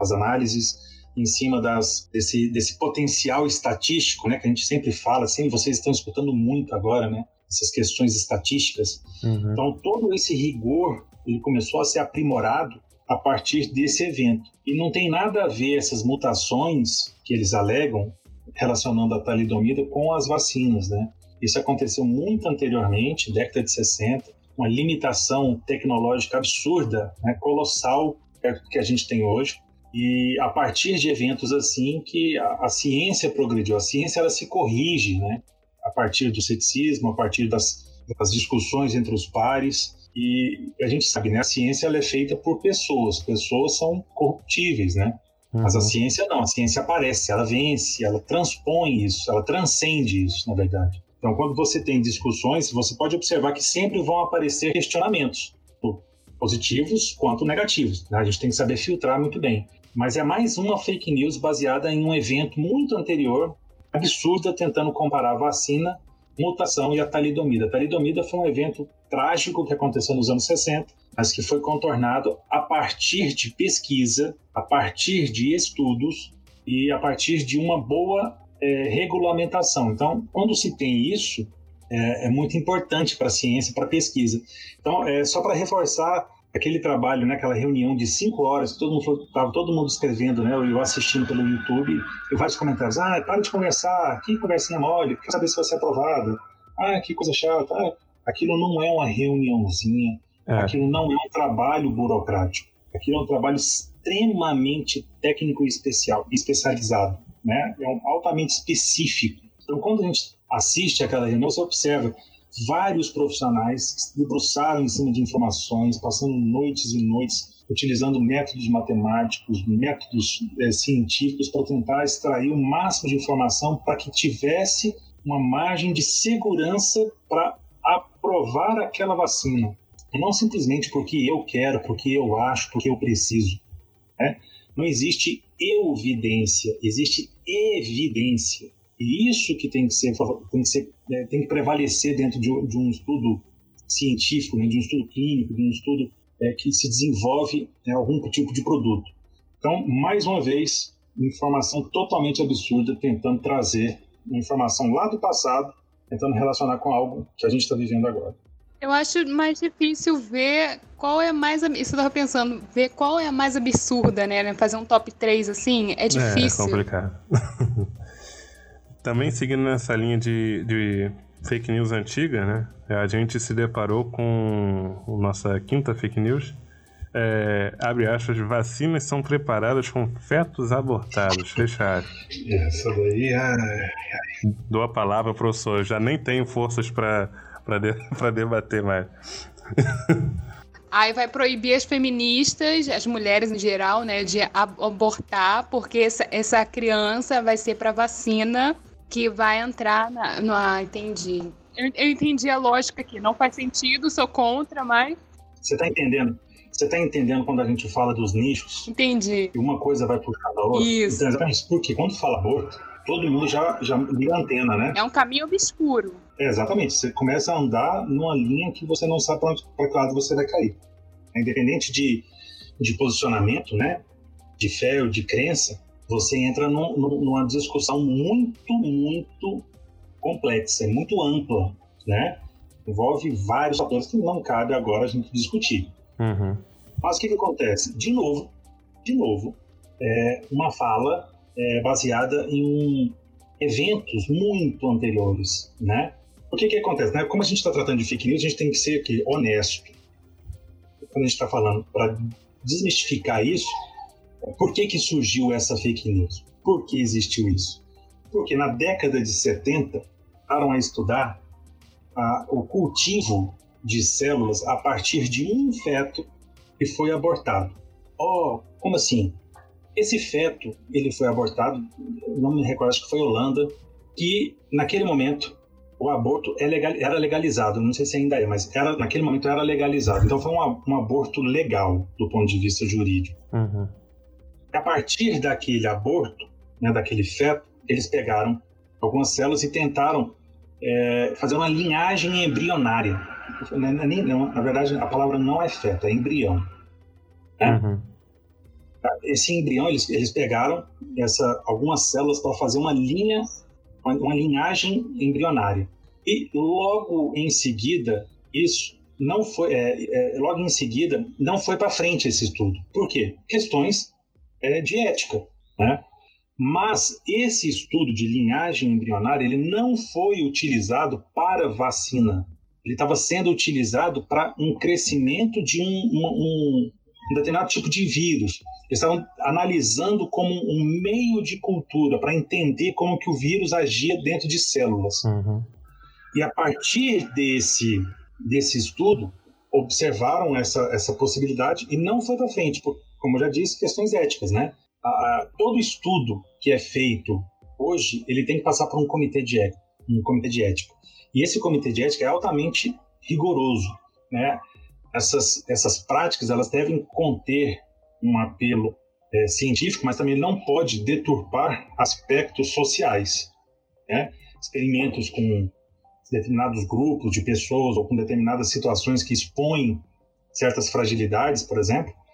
as análises, em cima das, desse, desse potencial estatístico, né, que a gente sempre fala, assim, vocês estão escutando muito agora, né, essas questões estatísticas. Uhum. Então, todo esse rigor ele começou a ser aprimorado a partir desse evento. E não tem nada a ver essas mutações que eles alegam relacionando a talidomida com as vacinas, né? Isso aconteceu muito anteriormente, década de 60, uma limitação tecnológica absurda, né, colossal que a gente tem hoje. E a partir de eventos assim que a, a ciência progrediu, a ciência ela se corrige, né? A partir do ceticismo, a partir das, das discussões entre os pares. E a gente sabe, né? A ciência ela é feita por pessoas. Pessoas são corruptíveis, né? Uhum. Mas a uhum. ciência não. A ciência aparece, ela vence, ela transpõe isso, ela transcende isso, na verdade. Então, quando você tem discussões, você pode observar que sempre vão aparecer questionamentos, positivos quanto negativos. Né? A gente tem que saber filtrar muito bem. Mas é mais uma fake news baseada em um evento muito anterior, absurda, tentando comparar vacina mutação e a talidomida. A talidomida foi um evento trágico que aconteceu nos anos 60, mas que foi contornado a partir de pesquisa, a partir de estudos e a partir de uma boa é, regulamentação. Então, quando se tem isso, é, é muito importante para a ciência, para a pesquisa. Então, é, só para reforçar aquele trabalho, né, aquela reunião de cinco horas, que todo mundo estava todo mundo escrevendo, né, eu assistindo pelo YouTube, e vários comentários, ah, para de conversar, que conversinha mole, quer saber se vai ser aprovado, ah, que coisa chata, ah, aquilo não é uma reuniãozinha, é. aquilo não é um trabalho burocrático, aquilo é um trabalho extremamente técnico e especial, especializado, né, é um altamente específico. Então, quando a gente assiste aquela reunião, você observa vários profissionais se debruçaram em cima de informações, passando noites e noites utilizando métodos matemáticos, métodos é, científicos para tentar extrair o máximo de informação para que tivesse uma margem de segurança para aprovar aquela vacina. Não simplesmente porque eu quero, porque eu acho, porque eu preciso. Né? Não existe evidência, existe evidência. E isso que tem que ser, tem que, ser, é, tem que prevalecer dentro de, de, um estudo científico, né, de um estudo clínico, de um estudo é, que se desenvolve né, algum tipo de produto. Então, mais uma vez, informação totalmente absurda, tentando trazer informação lá do passado, tentando relacionar com algo que a gente está vivendo agora. Eu acho mais difícil ver qual é mais. Isso eu estava pensando, ver qual é a mais absurda, né? Fazer um top 3 assim é difícil. É, é complicado. Também seguindo nessa linha de, de fake news antiga, né? A gente se deparou com a nossa quinta fake news. É, abre aspas, vacinas são preparadas com fetos abortados. Fecha aspas. Essa daí é. Dou a palavra, professor. Eu já nem tenho forças para de, debater mais. Aí vai proibir as feministas, as mulheres em geral, né, de abortar, porque essa, essa criança vai ser para vacina que vai entrar na. No, ah, entendi. Eu, eu entendi a lógica aqui. Não faz sentido, sou contra, mas. Você tá entendendo? Você tá entendendo quando a gente fala dos nichos? Entendi. E uma coisa vai puxar a outra? Isso. Então, exatamente. Porque quando fala aborto, todo mundo já, já liga a antena, né? É um caminho obscuro. É, exatamente. Você começa a andar numa linha que você não sabe para que lado você vai cair. Independente de, de posicionamento, né? De fé ou de crença, você entra num, numa discussão muito, muito complexa, muito ampla, né? Envolve vários fatores que não cabe agora a gente discutir. Uhum. Mas o que, que acontece? De novo, de novo, é uma fala é, baseada em eventos muito anteriores, né? O que que acontece? Né? Como a gente está tratando de fake news, a gente tem que ser aqui, honesto. Quando a gente está falando, para desmistificar isso, por que, que surgiu essa fake news? Por que existiu isso? Porque na década de 70, param a estudar a, o cultivo de células a partir de um feto que foi abortado. Oh, como assim? Esse feto, ele foi abortado, não me recordo, acho que foi Holanda, que naquele momento o aborto é era legalizado, não sei se ainda é, mas era, naquele momento era legalizado. Então foi um, um aborto legal do ponto de vista jurídico. Uhum. A partir daquele aborto, né, daquele feto, eles pegaram algumas células e tentaram é, fazer uma linhagem embrionária. Não, não, na verdade, a palavra não é feto, é embrião. Né? Uhum. Esse embrião, eles, eles pegaram essa, algumas células para fazer uma linha, uma, uma linhagem embrionária. E logo em seguida, isso não foi, é, é, logo em seguida, não foi para frente esse estudo. Por quê? Questões é, de ética, né? Mas esse estudo de linhagem embrionária ele não foi utilizado para vacina. Ele estava sendo utilizado para um crescimento de um, um, um, determinado tipo de vírus. Eles estavam analisando como um meio de cultura para entender como que o vírus agia dentro de células. Uhum. E a partir desse, desse estudo, observaram essa, essa possibilidade e não foi para frente, por, como eu já disse, questões éticas, né? a, todo estudo que é feito hoje, ele tem que passar por um comitê de ética, um comitê de ética. E esse comitê de ética é altamente rigoroso, né? Essas, essas práticas, elas devem conter um apelo é, científico, mas também não pode deturpar aspectos sociais, né? Experimentos com determinados grupos de pessoas ou com determinadas situações que expõem certas fragilidades, por exemplo, a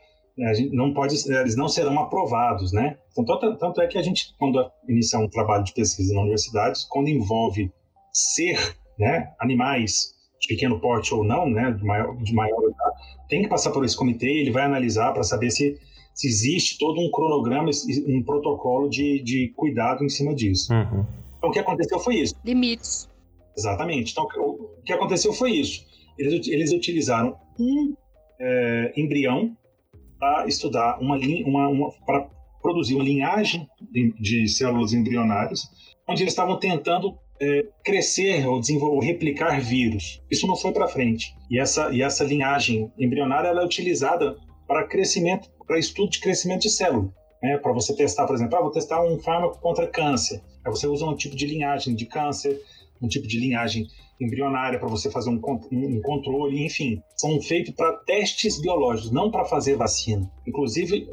não pode, eles não serão aprovados, né? Então, tanto, tanto é que a gente, quando iniciar um trabalho de pesquisa na universidade, quando envolve ser, né, animais de pequeno porte ou não, né, de maior, de maior tem que passar por esse comitê, ele vai analisar para saber se, se existe todo um cronograma, um protocolo de, de cuidado em cima disso. Uhum. Então, o que aconteceu foi isso. Limites. Exatamente. Então, o que aconteceu foi isso. Eles, eles utilizaram um é, embrião para estudar uma, uma, uma para produzir uma linhagem de, de, células embrionárias, onde eles estavam tentando é, crescer ou desenvolver, replicar vírus. Isso não foi para frente. E essa, e essa linhagem embrionária ela é utilizada para crescimento, para estudo de crescimento de célula. Né? Para você testar, por exemplo, ah, vou testar um fármaco contra câncer. Aí você usa um tipo de linhagem de câncer, um tipo de linhagem embrionária para você fazer um, um, controle, enfim, são feitos para testes biológicos, não para fazer vacina. Inclusive,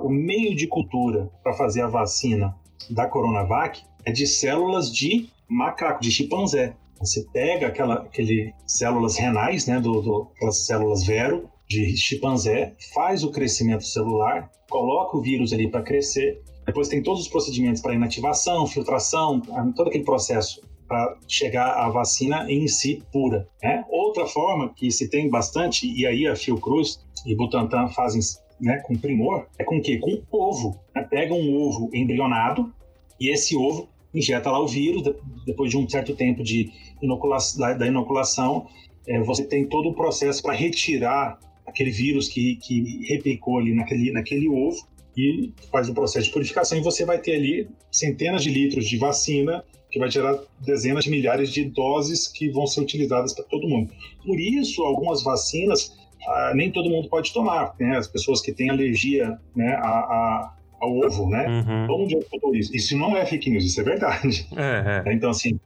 o meio de cultura para fazer a vacina da Coronavac é de células de macaco, de chimpanzé. Você pega aquela, aquele células renais, né, do, do, aquelas células vero de chimpanzé, faz o crescimento celular, coloca o vírus ali para crescer, depois tem todos os procedimentos para inativação, filtração, todo aquele processo para chegar à vacina em si pura. Né? Outra forma que se tem bastante, e aí a Fiocruz e Butantan fazem né, com primor, é com o quê? Com ovo. Né? Pega um ovo embrionado e esse ovo injeta lá o vírus, depois de um certo tempo de inoculação, da inoculação, é, você tem todo o processo para retirar aquele vírus que, que replicou ali naquele, naquele ovo e faz o processo de purificação e você vai ter ali centenas de litros de vacina que vai gerar dezenas de milhares de doses que vão ser utilizadas para todo mundo. Por isso, algumas vacinas ah, nem todo mundo pode tomar, né? As pessoas que têm alergia né, a, a ao ovo, né? Uhum. Todo mundo já falou isso. Isso não é fake news, isso é verdade. É. Então, assim,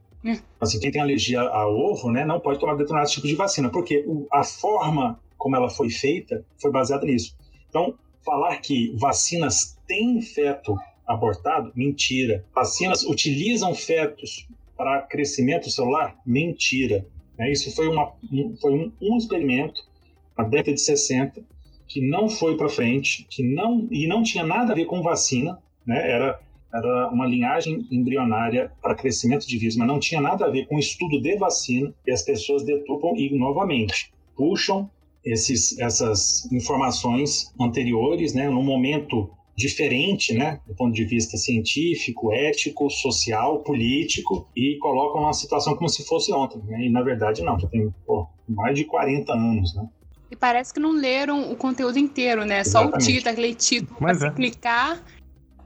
assim, quem tem alergia ao ovo, né, não pode tomar determinados tipos de vacina, porque a forma como ela foi feita foi baseada nisso. Então, falar que vacinas têm feto abortado? Mentira. Vacinas utilizam fetos para crescimento celular? Mentira. É, isso foi, uma, foi um, um experimento na década de 60 que não foi para frente, que não e não tinha nada a ver com vacina, né? Era era uma linhagem embrionária para crescimento de vírus, mas não tinha nada a ver com estudo de vacina e as pessoas deturpam e novamente puxam esses, essas informações anteriores, né, no momento diferente, né, do ponto de vista científico, ético, social, político, e colocam uma situação como se fosse ontem, né, e na verdade não, já tem pô, mais de 40 anos, né. E parece que não leram o conteúdo inteiro, né, Exatamente. só o título, aquele título para é. clicar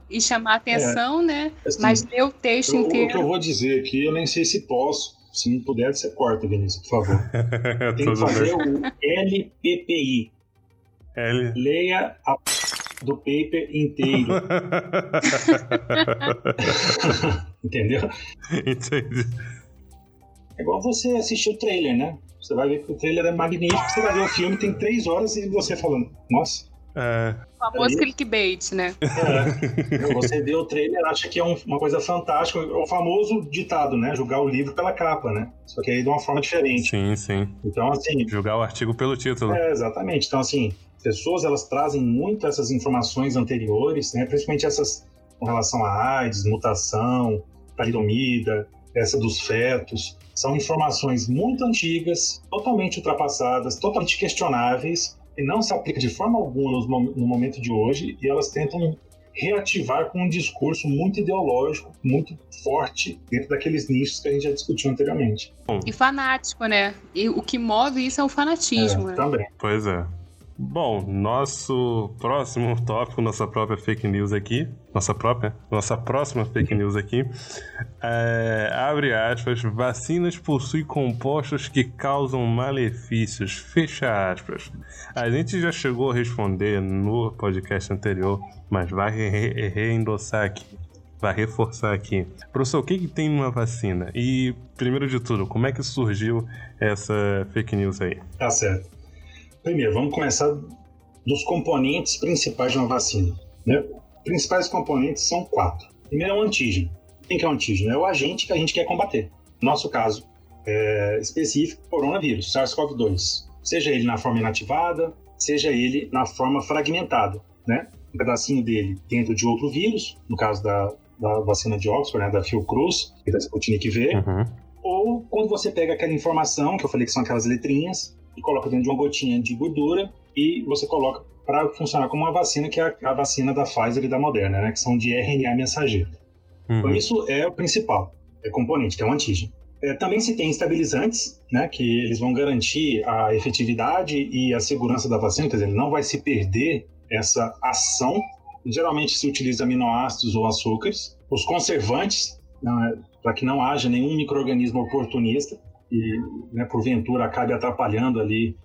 e chamar a atenção, é. né, assim, mas ler o texto eu, inteiro. O que eu vou dizer aqui, eu nem sei se posso, se não puder, você corta, Vinícius, por favor. Tem que fazer bem. o LPPI. L. Leia a do paper inteiro. Entendeu? Entendi. É igual você assistir o trailer, né? Você vai ver que o trailer é magnífico, você vai ver o filme, tem três horas e você falando, nossa, É. O famoso clickbait, né? É. Você vê o trailer, acha que é um, uma coisa fantástica. É o famoso ditado, né? Julgar o livro pela capa, né? Só que aí de uma forma diferente. Sim, sim. Então, assim. Julgar o artigo pelo título. É, exatamente. Então, assim, pessoas elas trazem muito essas informações anteriores, né? Principalmente essas com relação a AIDS, mutação, talidomida, essa dos fetos. São informações muito antigas, totalmente ultrapassadas, totalmente questionáveis, e não se aplica de forma alguma no momento de hoje, e elas tentam reativar com um discurso muito ideológico, muito forte dentro daqueles nichos que a gente já discutiu anteriormente. E fanático, né? E o que move isso é o fanatismo. É, né? Também. Pois é. Bom, nosso próximo tópico, nossa própria fake news aqui, nossa própria, nossa próxima fake news aqui, é, abre aspas, vacinas possuem compostos que causam malefícios, fecha aspas. A gente já chegou a responder no podcast anterior, mas vai re reendossar aqui, vai reforçar aqui. Professor, o que, que tem numa vacina? E, primeiro de tudo, como é que surgiu essa fake news aí? Tá certo. Primeiro, vamos começar dos componentes principais de uma vacina. Né? Principais componentes são quatro. Primeiro é o antígeno. Quem que é o antígeno? É o agente que a gente quer combater. No nosso caso é, específico, coronavírus, SARS-CoV-2. Seja ele na forma inativada, seja ele na forma fragmentada, né? Um pedacinho dele dentro de outro vírus, no caso da, da vacina de Oxford, né, da Fiocruz e da Sputnik V, uhum. ou quando você pega aquela informação, que eu falei que são aquelas letrinhas, e coloca dentro de uma gotinha de gordura e você coloca para funcionar como uma vacina, que é a, vacina da Pfizer e da Moderna, né, que são de RNA mensageiro. Uhum. Então, isso é o principal é componente, que é o antígeno. É, também se tem estabilizantes, né, que eles vão garantir a efetividade e a segurança da vacina, quer dizer, ele não vai se perder essa ação. Geralmente se utiliza aminoácidos ou açúcares. Os conservantes, né, para que não haja nenhum microorganismo oportunista, e, né, porventura, acabe atrapalhando ali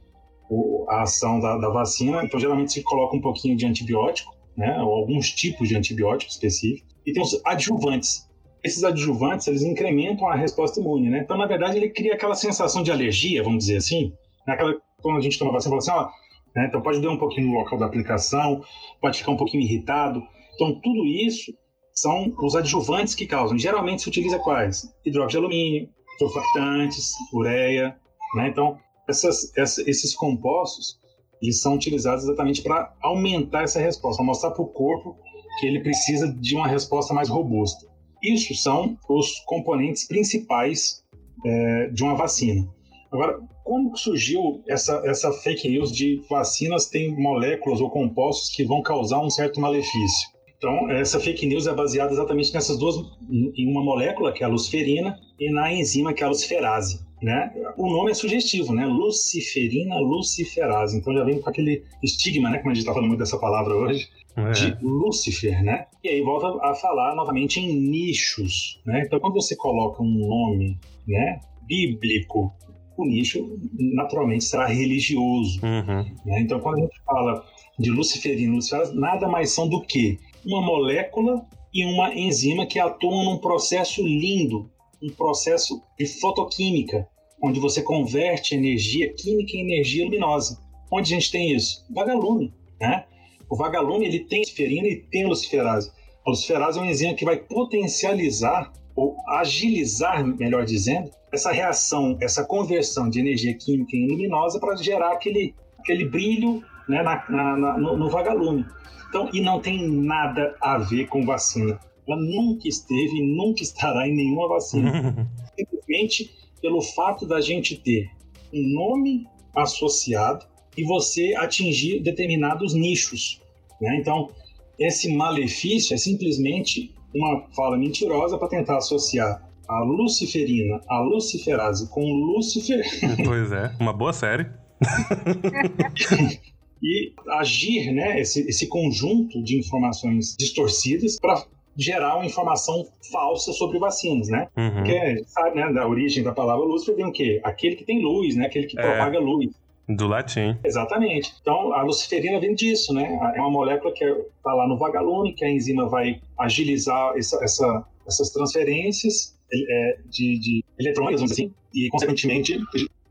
o, a ação da, da, vacina. Então, geralmente se coloca um pouquinho de antibiótico, né, ou alguns tipos de antibióticos específicos. E tem os adjuvantes. Esses adjuvantes, eles incrementam a resposta imune, né? Então, na verdade, ele cria aquela sensação de alergia, vamos dizer assim. Aquela, quando a gente toma vacina, fala assim, ó, né, então pode doer um pouquinho no local da aplicação, pode ficar um pouquinho irritado. Então, tudo isso são os adjuvantes que causam. Geralmente se utiliza quais? Hidróxido de alumínio, surfactantes, ureia, né? Então, essas, essa, esses compostos eles são utilizados exatamente para aumentar essa resposta, mostrar para o corpo que ele precisa de uma resposta mais robusta. Isso são os componentes principais é, de uma vacina. Agora, como surgiu essa, essa fake news de vacinas têm moléculas ou compostos que vão causar um certo malefício? Então, essa fake news é baseada exatamente nessas duas, em uma molécula, que é a luciferina, e na enzima, que é a luciferase. Né? O nome é sugestivo, né? Luciferina luciferase. Então já vem com aquele estigma, né? Como a gente está falando muito dessa palavra hoje, é. de Lúcifer, né? E aí volta a falar novamente em nichos, né? Então quando você coloca um nome, né? Bíblico, o nicho naturalmente será religioso. Uhum. Né? Então quando a gente fala de luciferina, luciferase, nada mais são do que uma molécula e uma enzima que atuam num processo lindo, um processo de fotoquímica, onde você converte energia química em energia luminosa. Onde a gente tem isso? Vagalume, né? O vagalume ele tem luciferina e tem luciferase. A luciferase é uma enzima que vai potencializar ou agilizar, melhor dizendo, essa reação, essa conversão de energia química em luminosa para gerar aquele, aquele brilho né, na, na, no, no vagalume. Então, e não tem nada a ver com vacina. Ela nunca esteve e nunca estará em nenhuma vacina. Simplesmente pelo fato da gente ter um nome associado e você atingir determinados nichos. Né? Então, esse malefício é simplesmente uma fala mentirosa para tentar associar a luciferina, a luciferase com Lúcifer. Pois é, uma boa série. e agir, né, esse, esse conjunto de informações distorcidas para gerar uma informação falsa sobre vacinas, né? Uhum. Porque, sabe, né, da origem da palavra luz vem o quê? Aquele que tem luz, né? Aquele que é. propaga luz. Do latim. Exatamente. Então, a luciferina vem disso, né? É uma molécula que está lá no vagalume, que a enzima vai agilizar essa, essa, essas transferências é, de, de eletrônicos, assim, e, consequentemente,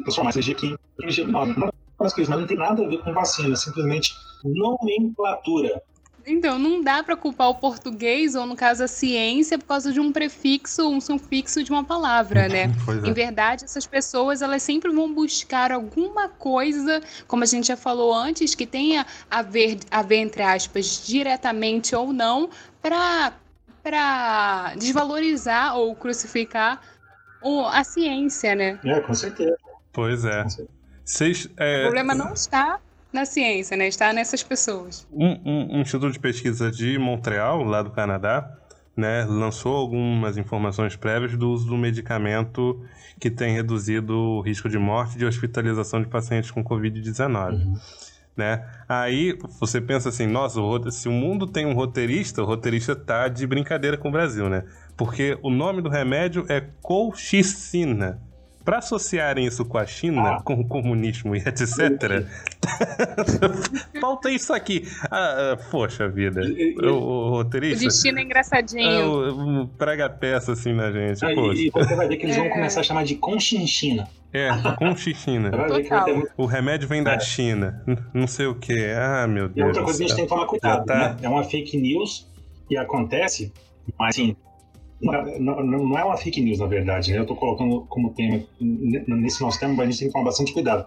transformar essa energia aqui em energia luminosa. Mas não tem nada a ver com vacina, simplesmente nomenclatura. Então, não dá para culpar o português, ou no caso a ciência, por causa de um prefixo, um sufixo de uma palavra, né? É. Em verdade, essas pessoas, elas sempre vão buscar alguma coisa, como a gente já falou antes, que tenha a ver, a ver entre aspas, diretamente ou não, para para desvalorizar ou crucificar o, a ciência, né? É, com certeza. Pois é. Cês, é... O problema não está na ciência, né? Está nessas pessoas. Um, um, um, instituto de pesquisa de Montreal, lá do Canadá, né, lançou algumas informações prévias do uso do medicamento que tem reduzido o risco de morte e de hospitalização de pacientes com Covid-19. Uhum. Né? Aí você pensa assim, nossa, se o mundo tem um roteirista, o roteirista tá de brincadeira com o Brasil, né? Porque o nome do remédio é colchicina. Para associarem isso com a China, ah. com o comunismo e etc., falta isso aqui. Ah, ah poxa vida. O, o roteirista. O destino é engraçadinho. É, prega peça assim na gente. Ah, e, você vai ver que eles vão é. começar a chamar de conchinchina. É, conchichina. o remédio vem da é. China. Não sei o que. Ah, meu Deus. E outra coisa que a gente tem que tomar cuidado, tá... né? É uma fake news e acontece, mas assim, não, não, é uma fake news, na verdade. Né? Eu estou colocando como tema, nesse nosso tema, mas a gente tem que tomar bastante cuidado.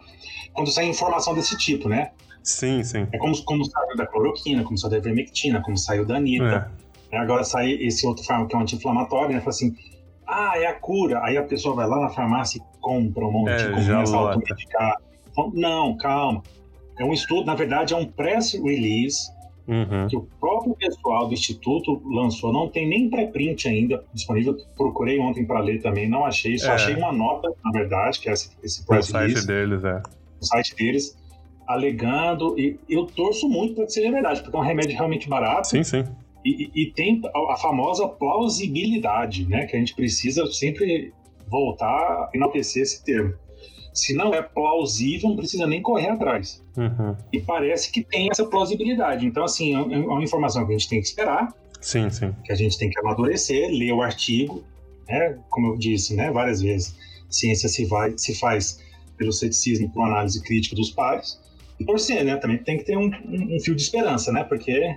Quando sai informação desse tipo, né? Sim, sim. É como, como saiu da cloroquina, como saiu da ivermectina, como saiu da anita. É. Agora sai esse outro fármaco que é um anti-inflamatório, né? Fala assim, ah, é a cura. Aí a pessoa vai lá na farmácia e compra um monte, é, começa a automedicar. Não, calma. É um estudo, na verdade, é um press release uhum. que o próprio pessoal do Instituto lançou. Não tem nem pré-print ainda disponível. Procurei ontem para ler também, não achei. Só é. achei uma nota, na verdade, que é esse, esse press No site deles, é. No site deles, alegando. E eu torço muito para que seja verdade, porque é um remédio realmente barato. Sim, sim. E, e, tem a famosa plausibilidade, né? Que a gente precisa sempre voltar a enaltecer esse termo. Se não é plausível, não precisa nem correr atrás. Uhum. E parece que tem essa plausibilidade. Então, assim, é, é uma informação que a gente tem que esperar. Sim, sim. Que a gente tem que amadurecer, ler o artigo, né? Como eu disse, né? Várias vezes, ciência se, vai, se faz pelo ceticismo, por análise crítica dos pares. E torcer, né? Também tem que ter um, um, um fio de esperança, né? Porque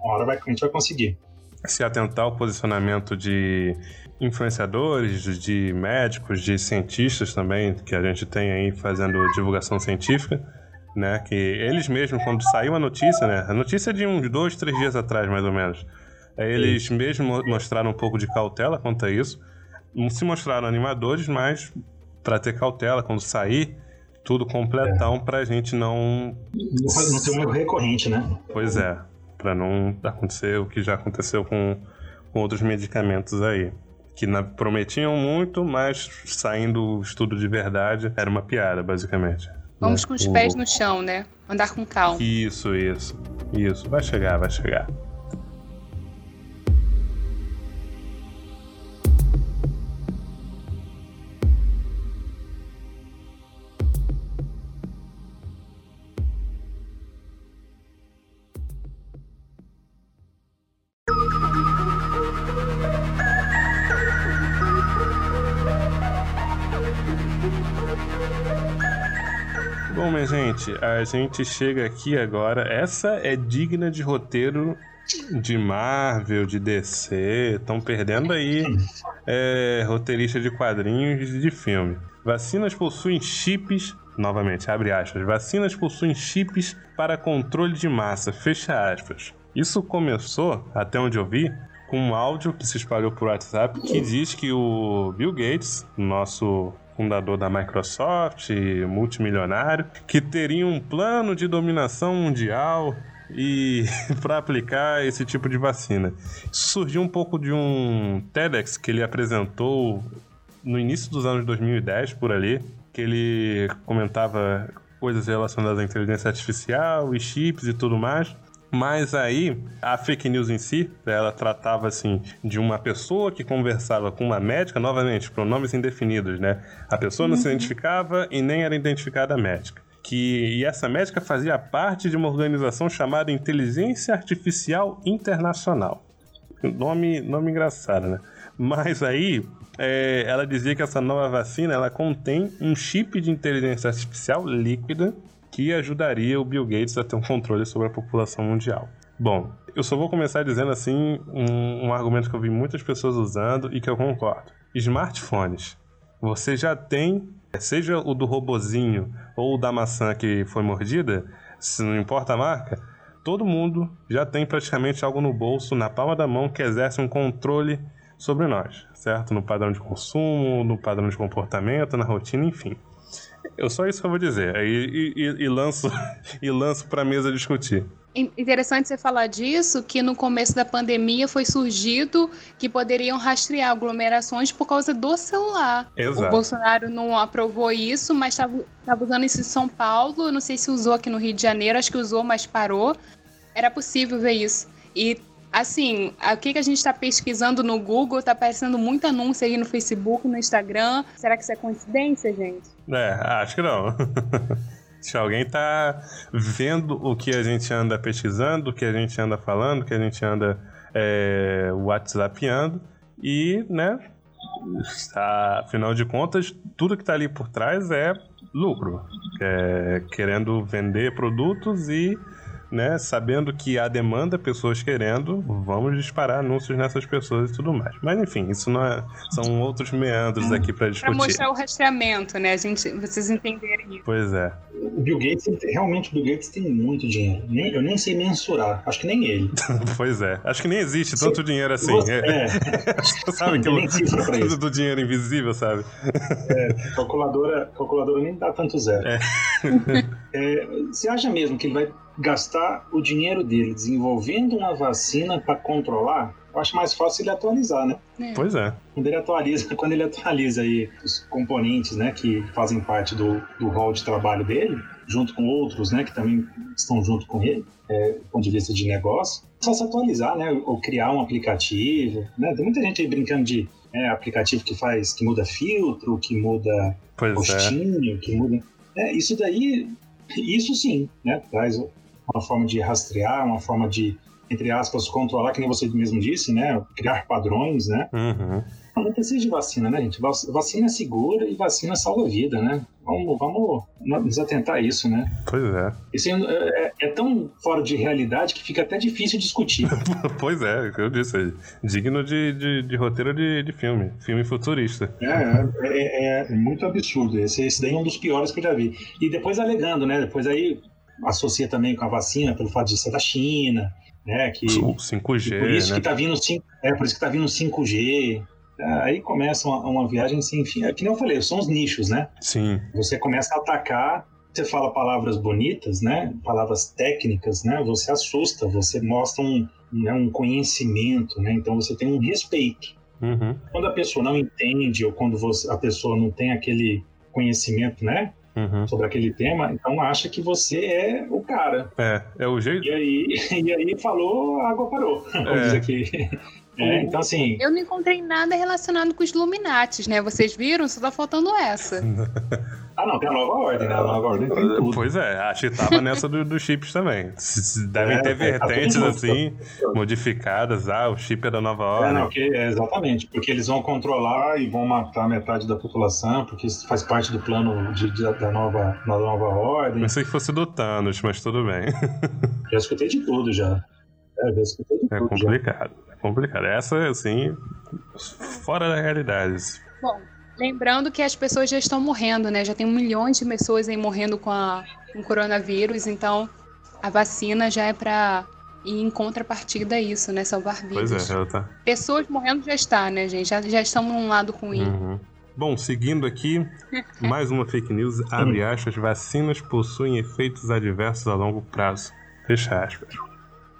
uma hora vai, a gente vai conseguir. Se atentar ao posicionamento de influenciadores, de médicos, de cientistas também, que a gente tem aí fazendo divulgação científica, né? Que eles mesmos, quando saiu a notícia, né? A notícia é de uns dois, três dias atrás, mais ou menos. Eles Sim. mesmos mostraram um pouco de cautela quanto a isso. Não se mostraram animadores, mas para ter cautela quando sair, tudo completão é. pra gente não. Não ser um erro recorrente, né? Pois é para não acontecer o que já aconteceu com, com outros medicamentos aí. Que na, prometiam muito, mas saindo o estudo de verdade era uma piada, basicamente. Vamos né? com os pés no chão, né? Andar com calma. Isso, isso. Isso. Vai chegar, vai chegar. Gente, a gente chega aqui agora. Essa é digna de roteiro de Marvel, de DC. Estão perdendo aí é, roteirista de quadrinhos e de filme. Vacinas possuem chips. Novamente, abre aspas. Vacinas possuem chips para controle de massa. Fecha aspas. Isso começou, até onde eu vi, com um áudio que se espalhou por WhatsApp que diz que o Bill Gates, nosso fundador da Microsoft, multimilionário, que teria um plano de dominação mundial e para aplicar esse tipo de vacina. Isso surgiu um pouco de um TEDx que ele apresentou no início dos anos 2010 por ali, que ele comentava coisas relacionadas à inteligência artificial e chips e tudo mais. Mas aí, a fake news em si, ela tratava assim de uma pessoa que conversava com uma médica, novamente, pronomes indefinidos, né? A pessoa não uhum. se identificava e nem era identificada a médica. Que, e essa médica fazia parte de uma organização chamada Inteligência Artificial Internacional. nome, nome engraçado, né? Mas aí, é, ela dizia que essa nova vacina ela contém um chip de inteligência artificial líquida que ajudaria o Bill Gates a ter um controle sobre a população mundial. Bom, eu só vou começar dizendo assim um, um argumento que eu vi muitas pessoas usando e que eu concordo. Smartphones. Você já tem, seja o do robozinho ou o da maçã que foi mordida, se não importa a marca, todo mundo já tem praticamente algo no bolso, na palma da mão, que exerce um controle sobre nós, certo? No padrão de consumo, no padrão de comportamento, na rotina, enfim. Eu só isso que eu vou dizer. E, e, e lanço e lanço para a mesa discutir. Interessante você falar disso, que no começo da pandemia foi surgido que poderiam rastrear aglomerações por causa do celular. Exato. O Bolsonaro não aprovou isso, mas estava usando isso em São Paulo. Não sei se usou aqui no Rio de Janeiro, acho que usou, mas parou. Era possível ver isso. E assim, o que, que a gente está pesquisando no Google, tá aparecendo muito anúncio aí no Facebook, no Instagram. Será que isso é coincidência, gente? É, acho que não. Se alguém tá vendo o que a gente anda pesquisando, o que a gente anda falando, o que a gente anda é, whatsappeando e, né, afinal de contas, tudo que tá ali por trás é lucro. É, querendo vender produtos e né, sabendo que há demanda, pessoas querendo, vamos disparar anúncios nessas pessoas e tudo mais. Mas enfim, isso não é, são outros meandros aqui para discutir. Para mostrar o rastreamento, né? A gente, vocês entenderem isso. Pois é. O Bill Gates, realmente o Bill Gates tem muito dinheiro. Nem, eu nem sei mensurar. Acho que nem ele. pois é. Acho que nem existe tanto dinheiro assim. Você, é. sabe que do, do dinheiro invisível, sabe? É, calculadora, calculadora nem dá tanto zero. É. é, você acha mesmo que ele vai gastar o dinheiro dele desenvolvendo uma vacina para controlar, eu acho mais fácil ele atualizar, né? É. Pois é. Quando ele atualiza, quando ele atualiza aí os componentes, né, que fazem parte do, do hall de trabalho dele, junto com outros, né, que também estão junto com ele, é, do ponto de vista de negócio, é só se atualizar, né, ou criar um aplicativo, né? Tem muita gente aí brincando de é, aplicativo que faz, que muda filtro, que muda pois postinho, é. que muda. É, isso daí, isso sim, né? Traz uma forma de rastrear, uma forma de, entre aspas, controlar, que nem você mesmo disse, né? Criar padrões, né? Uhum. Não precisa de vacina, né, gente? Vacina é segura e vacina salva vida, né? Vamos, vamos nos atentar a isso, né? Pois é. Isso é, é, é tão fora de realidade que fica até difícil discutir. pois é, eu disse. Digno de, de, de roteiro de, de, filme. Filme futurista. É, é, é, muito absurdo. Esse, esse daí é um dos piores que eu já vi. E depois alegando, né? Depois aí associa também com a vacina pelo fato de ser da China, né? Que, o 5G, por isso né? que tá vindo, é, por isso que tá vindo 5G. Aí começa uma, uma viagem sem fim. É que nem eu falei, são os nichos, né? Sim. Você começa a atacar, você fala palavras bonitas, né? Palavras técnicas, né? Você assusta, você mostra um, né, um conhecimento, né? Então você tem um respeito. Uhum. Quando a pessoa não entende ou quando você, a pessoa não tem aquele conhecimento, né? Uhum. sobre aquele tema, então acha que você é o cara. É, é o jeito. E aí, e aí falou, a água parou. Vamos dizer aqui. É, então, assim. Eu não encontrei nada relacionado com os Illuminates, né? Vocês viram? Só tá faltando essa. ah, não, tem a nova ordem, né? A nova ordem tem tudo. Pois é, acho que tava nessa dos do chips também. Devem é, ter tá vertentes tá assim, modificadas. Ah, o chip é da nova ordem. É, não, que, é, exatamente, porque eles vão controlar e vão matar metade da população, porque isso faz parte do plano de, de, da, nova, da nova ordem. Pensei que fosse do Thanos, mas tudo bem. já escutei de tudo já. É, já escutei de é tudo. É complicado. Já complicado. Essa, assim, fora da realidade. Bom, lembrando que as pessoas já estão morrendo, né? Já tem milhões de pessoas aí morrendo com, a, com o coronavírus, então a vacina já é para ir em contrapartida a isso, né? Salvar vidas. Pois é, ela tá. Pessoas morrendo já está, né, gente? Já, já estamos num lado ruim. Uhum. Bom, seguindo aqui, mais uma fake news, abre aspas, vacinas possuem efeitos adversos a longo prazo. Fecha aspas.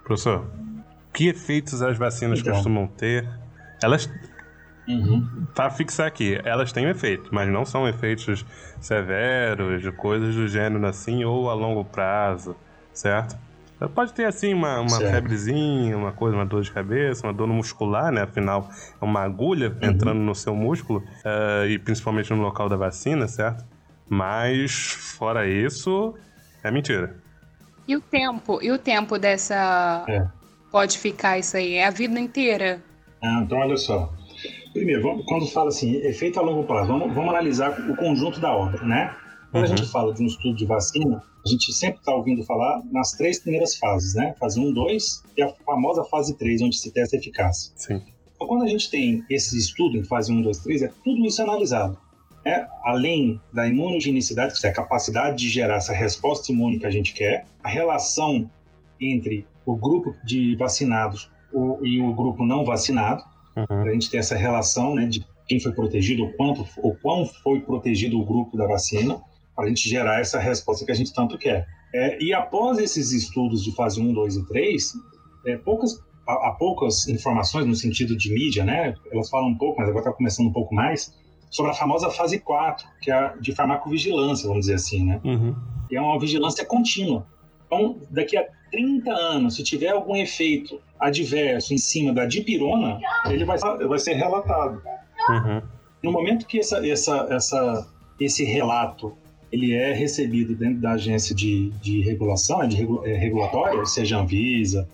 Professor, que efeitos as vacinas então. costumam ter. Elas. Uhum. Para fixar aqui, elas têm um efeito, mas não são efeitos severos, de coisas do gênero assim, ou a longo prazo, certo? Pode ter assim uma, uma febrezinha, uma coisa, uma dor de cabeça, uma dor muscular, né? Afinal, é uma agulha uhum. entrando no seu músculo, uh, e principalmente no local da vacina, certo? Mas, fora isso, é mentira. E o tempo? E o tempo dessa. É pode ficar isso aí? É a vida inteira? Ah, então olha só. Primeiro, vamos, quando fala assim, efeito a longo prazo, vamos, vamos analisar o conjunto da obra, né? Quando uhum. a gente fala de um estudo de vacina, a gente sempre está ouvindo falar nas três primeiras fases, né? Fase 1, 2 e a famosa fase 3, onde se testa a eficácia. Sim. Então, quando a gente tem esse estudo em fase 1, 2, 3, é tudo isso analisado. É, além da imunogenicidade, que é a capacidade de gerar essa resposta imune que a gente quer, a relação entre o grupo de vacinados e o grupo não vacinado, uhum. a gente ter essa relação né, de quem foi protegido, o quanto, o quão foi protegido o grupo da vacina, para a gente gerar essa resposta que a gente tanto quer. É, e após esses estudos de fase 1, 2 e 3, é, poucas, há, há, poucas informações no sentido de mídia, né? Elas falam um pouco, mas agora está começando um pouco mais, sobre a famosa fase 4, que é a de farmacovigilância, vamos dizer assim, né? Uhum. E é uma vigilância contínua. Então, daqui a 30 anos, se tiver algum efeito adverso em cima da dipirona, ele vai, vai ser relatado. Uhum. No momento que essa, essa, essa, esse relato ele é recebido dentro da agência de, de regulação, de regu, é, regulatória, seja a Anvisa,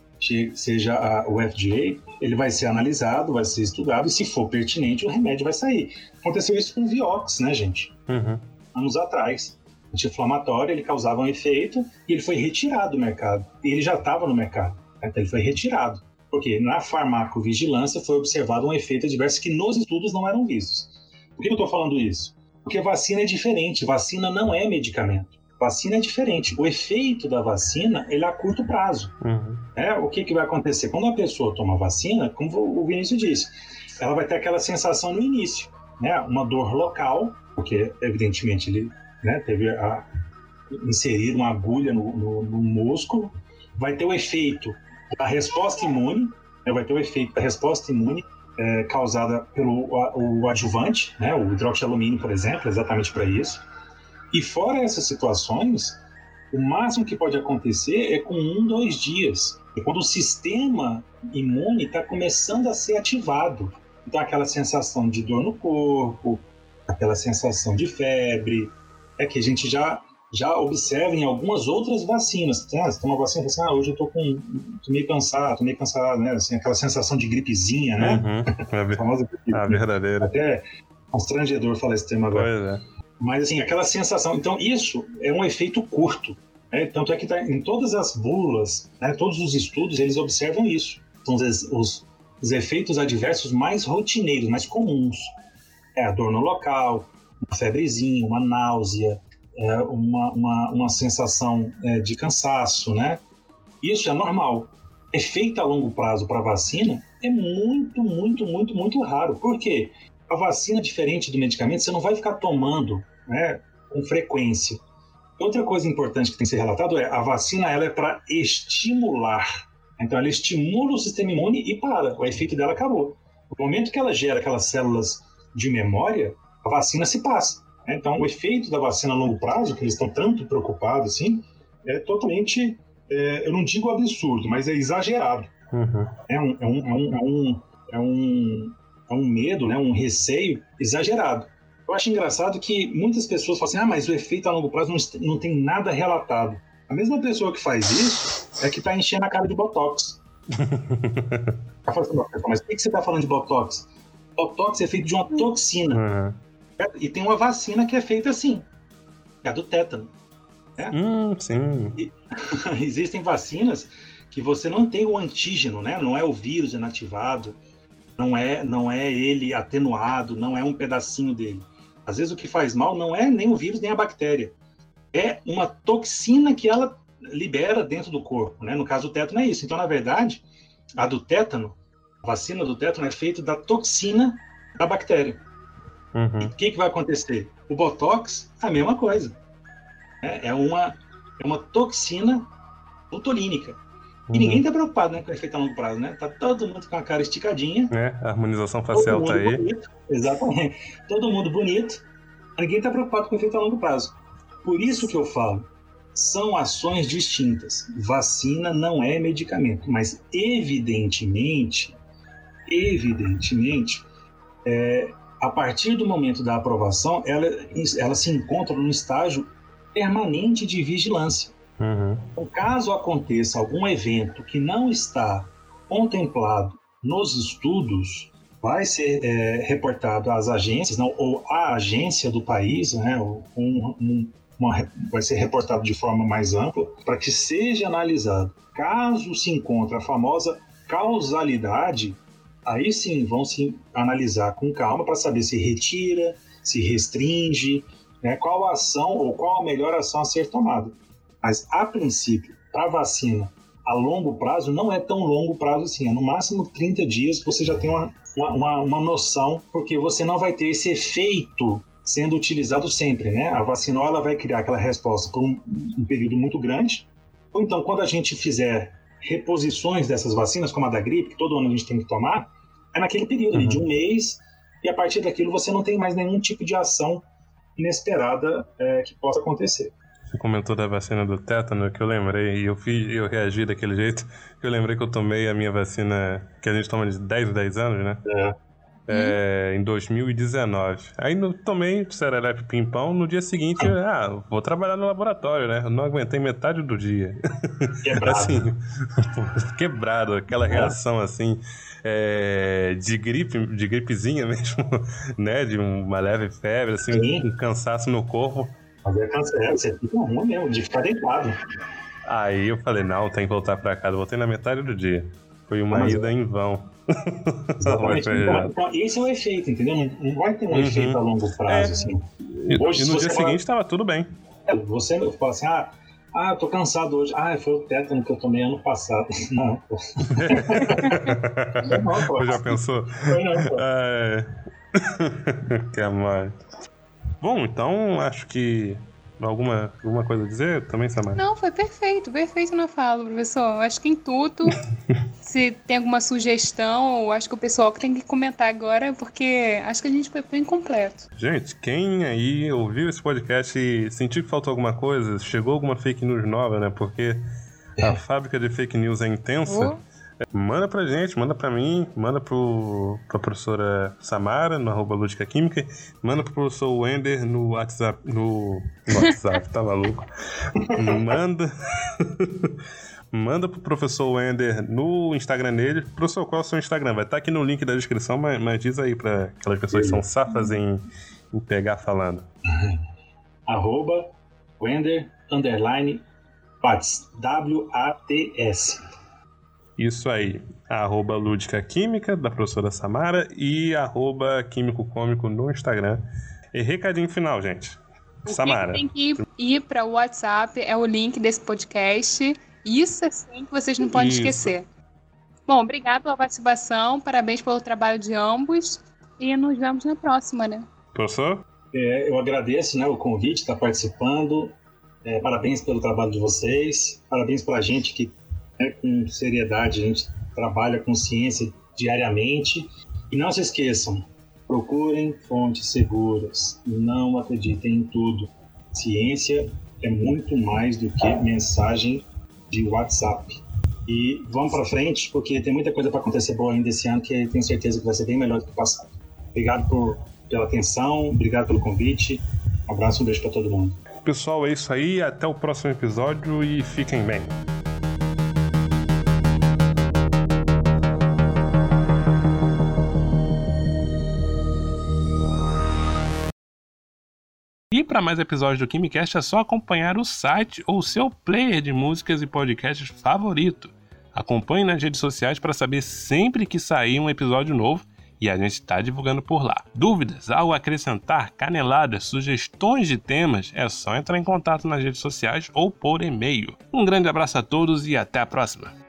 seja a, o FDA, ele vai ser analisado, vai ser estudado e se for pertinente o remédio vai sair. Aconteceu isso com o Vioxx, né, gente? Uhum. Anos atrás. Anti-inflamatório, ele causava um efeito e ele foi retirado do mercado. E ele já estava no mercado, então ele foi retirado. Porque na farmacovigilância foi observado um efeito adverso que nos estudos não eram vistos. Por que eu estou falando isso? Porque vacina é diferente, vacina não é medicamento. Vacina é diferente. O efeito da vacina ele é a curto prazo. Uhum. É, o que, que vai acontecer? Quando a pessoa toma vacina, como o Vinícius disse, ela vai ter aquela sensação no início, né? Uma dor local, porque evidentemente ele né, teve a, inserir uma agulha no, no, no músculo, vai ter o efeito da resposta imune, né, vai ter o efeito da resposta imune é, causada pelo o adjuvante, né, o hidroxialumínio, por exemplo, exatamente para isso. E fora essas situações, o máximo que pode acontecer é com um, dois dias. É quando o sistema imune está começando a ser ativado. Então, aquela sensação de dor no corpo, aquela sensação de febre, é que a gente já já observa em algumas outras vacinas. Ah, você toma vacina e fala assim, ah, hoje eu tô com. tô meio cansado, tô meio cansado, né? Assim, aquela sensação de gripezinha, né? Uhum. A, famosa gripe. a verdadeira. Até constrangedor falar esse tema agora. Pois é. Mas assim, aquela sensação. Então, isso é um efeito curto. Né? Tanto é que tá, em todas as bulas, né, todos os estudos, eles observam isso. São os, os, os efeitos adversos mais rotineiros, mais comuns. É a dor no local, uma febrezinha, uma náusea, é, uma, uma, uma sensação é, de cansaço, né? Isso é normal. Efeito a longo prazo para vacina é muito, muito, muito, muito raro. Por quê? A vacina, diferente do medicamento, você não vai ficar tomando né, com frequência. Outra coisa importante que tem que ser relatado é a vacina ela é para estimular. Então ela estimula o sistema imune e para. O efeito dela acabou. No momento que ela gera aquelas células de memória, a vacina se passa. Né? Então, o efeito da vacina a longo prazo, que eles estão tanto preocupados assim, é totalmente, é, eu não digo absurdo, mas é exagerado. Uhum. É, um, é, um, é, um, é, um, é, um, é um medo, né? um receio exagerado. Eu acho engraçado que muitas pessoas falam assim, ah, mas o efeito a longo prazo não, não tem nada relatado. A mesma pessoa que faz isso é que está enchendo a cara de Botox. mas por que você está falando de Botox? Botox é feito de uma toxina. Uhum. E tem uma vacina que é feita assim, é a do tétano. Né? Hum, sim. E, existem vacinas que você não tem o antígeno, né? Não é o vírus inativado, não é, não é ele atenuado, não é um pedacinho dele. Às vezes o que faz mal não é nem o vírus nem a bactéria, é uma toxina que ela libera dentro do corpo, né? No caso do tétano é isso. Então, na verdade, a do tétano a vacina do tétano é feita da toxina da bactéria. Uhum. E o que, que vai acontecer? O Botox, a mesma coisa. É, é uma, é uma toxina botulínica. E uhum. ninguém está preocupado né, com o efeito a longo prazo, né? Tá todo mundo com a cara esticadinha. É, a harmonização facial tá aí. Bonito, exatamente. Todo mundo bonito. Ninguém está preocupado com o efeito a longo prazo. Por isso que eu falo, são ações distintas. Vacina não é medicamento, mas evidentemente evidentemente, é, a partir do momento da aprovação, ela, ela se encontra num estágio permanente de vigilância. Uhum. Então, caso aconteça algum evento que não está contemplado nos estudos vai ser é, reportado às agências, não, ou à agência do país, né, um, um, uma, vai ser reportado de forma mais ampla, para que seja analisado. Caso se encontre a famosa causalidade, aí sim vão se analisar com calma para saber se retira, se restringe, né, qual a ação ou qual a melhor ação a ser tomada. Mas, a princípio, para vacina a longo prazo, não é tão longo prazo assim, é no máximo 30 dias você já tem uma, uma, uma noção, porque você não vai ter esse efeito sendo utilizado sempre, né? A vacina ela vai criar aquela resposta por um, um período muito grande, ou então quando a gente fizer reposições dessas vacinas, como a da gripe, que todo ano a gente tem que tomar, é naquele período uhum. de um mês, e a partir daquilo você não tem mais nenhum tipo de ação inesperada é, que possa acontecer. Você comentou da vacina do tétano, que eu lembrei, e eu, fiz, eu reagi daquele jeito, que eu lembrei que eu tomei a minha vacina, que a gente toma de 10 em 10 anos, né? É. É, em 2019. Aí no, tomei serelepe pimpão, no dia seguinte, ah, vou trabalhar no laboratório, né? Eu não aguentei metade do dia. Quebrado. assim, quebrado, aquela reação assim é, de gripe, de gripezinha mesmo, né? De uma leve febre, assim, um, um cansaço no corpo. Mas é cansaço, é, você fica ruim mesmo, de ficar deitado. Aí eu falei, não, tem que voltar pra casa. Voltei na metade do dia. Foi uma Mas ida em vão. Exatamente. então, então, esse é o efeito, entendeu? Não, não vai ter um uhum. efeito a longo prazo, é. assim. Hoje, e no dia seguinte estava tudo bem. É, você fala assim, ah, ah, eu tô cansado hoje. Ah, foi o tétano que eu tomei ano passado. Não, pô. não, pô. Você já pensou? Foi não, pô. É... que amar. Bom, então acho que alguma, alguma coisa a dizer também, Samara? Não, foi perfeito, perfeito na fala, professor. Acho que em tudo, se tem alguma sugestão, acho que o pessoal que tem que comentar agora, porque acho que a gente foi bem completo. Gente, quem aí ouviu esse podcast e sentiu que faltou alguma coisa, chegou alguma fake news nova, né? Porque a fábrica de fake news é intensa. Oh. Manda pra gente, manda pra mim, manda pro, pra professora Samara, no arroba Lúdica Química, manda pro professor Wender no WhatsApp, no, no WhatsApp, tá maluco? Manda. manda pro professor Wender no Instagram dele. Professor, qual é o seu Instagram? Vai estar tá aqui no link da descrição, mas, mas diz aí pra aquelas pessoas que são safas em, em pegar falando. arroba Wender, underline, Wats, W-A-T-S. Isso aí. Arroba Lúdica Química, da professora Samara, e arroba Químico Cômico no Instagram. E recadinho final, gente. O Samara. Tem que ir para o WhatsApp, é o link desse podcast. Isso é sim que vocês não podem Isso. esquecer. Bom, obrigado pela participação, parabéns pelo trabalho de ambos e nos vemos na próxima, né? Professor? É, eu agradeço né, o convite, estar participando. É, parabéns pelo trabalho de vocês. Parabéns para a gente que né, com seriedade, a gente trabalha com ciência diariamente. E não se esqueçam, procurem fontes seguras, não acreditem em tudo. Ciência é muito mais do que mensagem de WhatsApp. E vamos para frente, porque tem muita coisa para acontecer boa ainda esse ano, que tenho certeza que vai ser bem melhor do que o passado. Obrigado por, pela atenção, obrigado pelo convite. Um abraço, um beijo para todo mundo. Pessoal, é isso aí. Até o próximo episódio e fiquem bem. E para mais episódios do KimiCast é só acompanhar o site ou seu player de músicas e podcasts favorito. Acompanhe nas redes sociais para saber sempre que sair um episódio novo e a gente está divulgando por lá. Dúvidas, algo acrescentar, caneladas, sugestões de temas, é só entrar em contato nas redes sociais ou por e-mail. Um grande abraço a todos e até a próxima!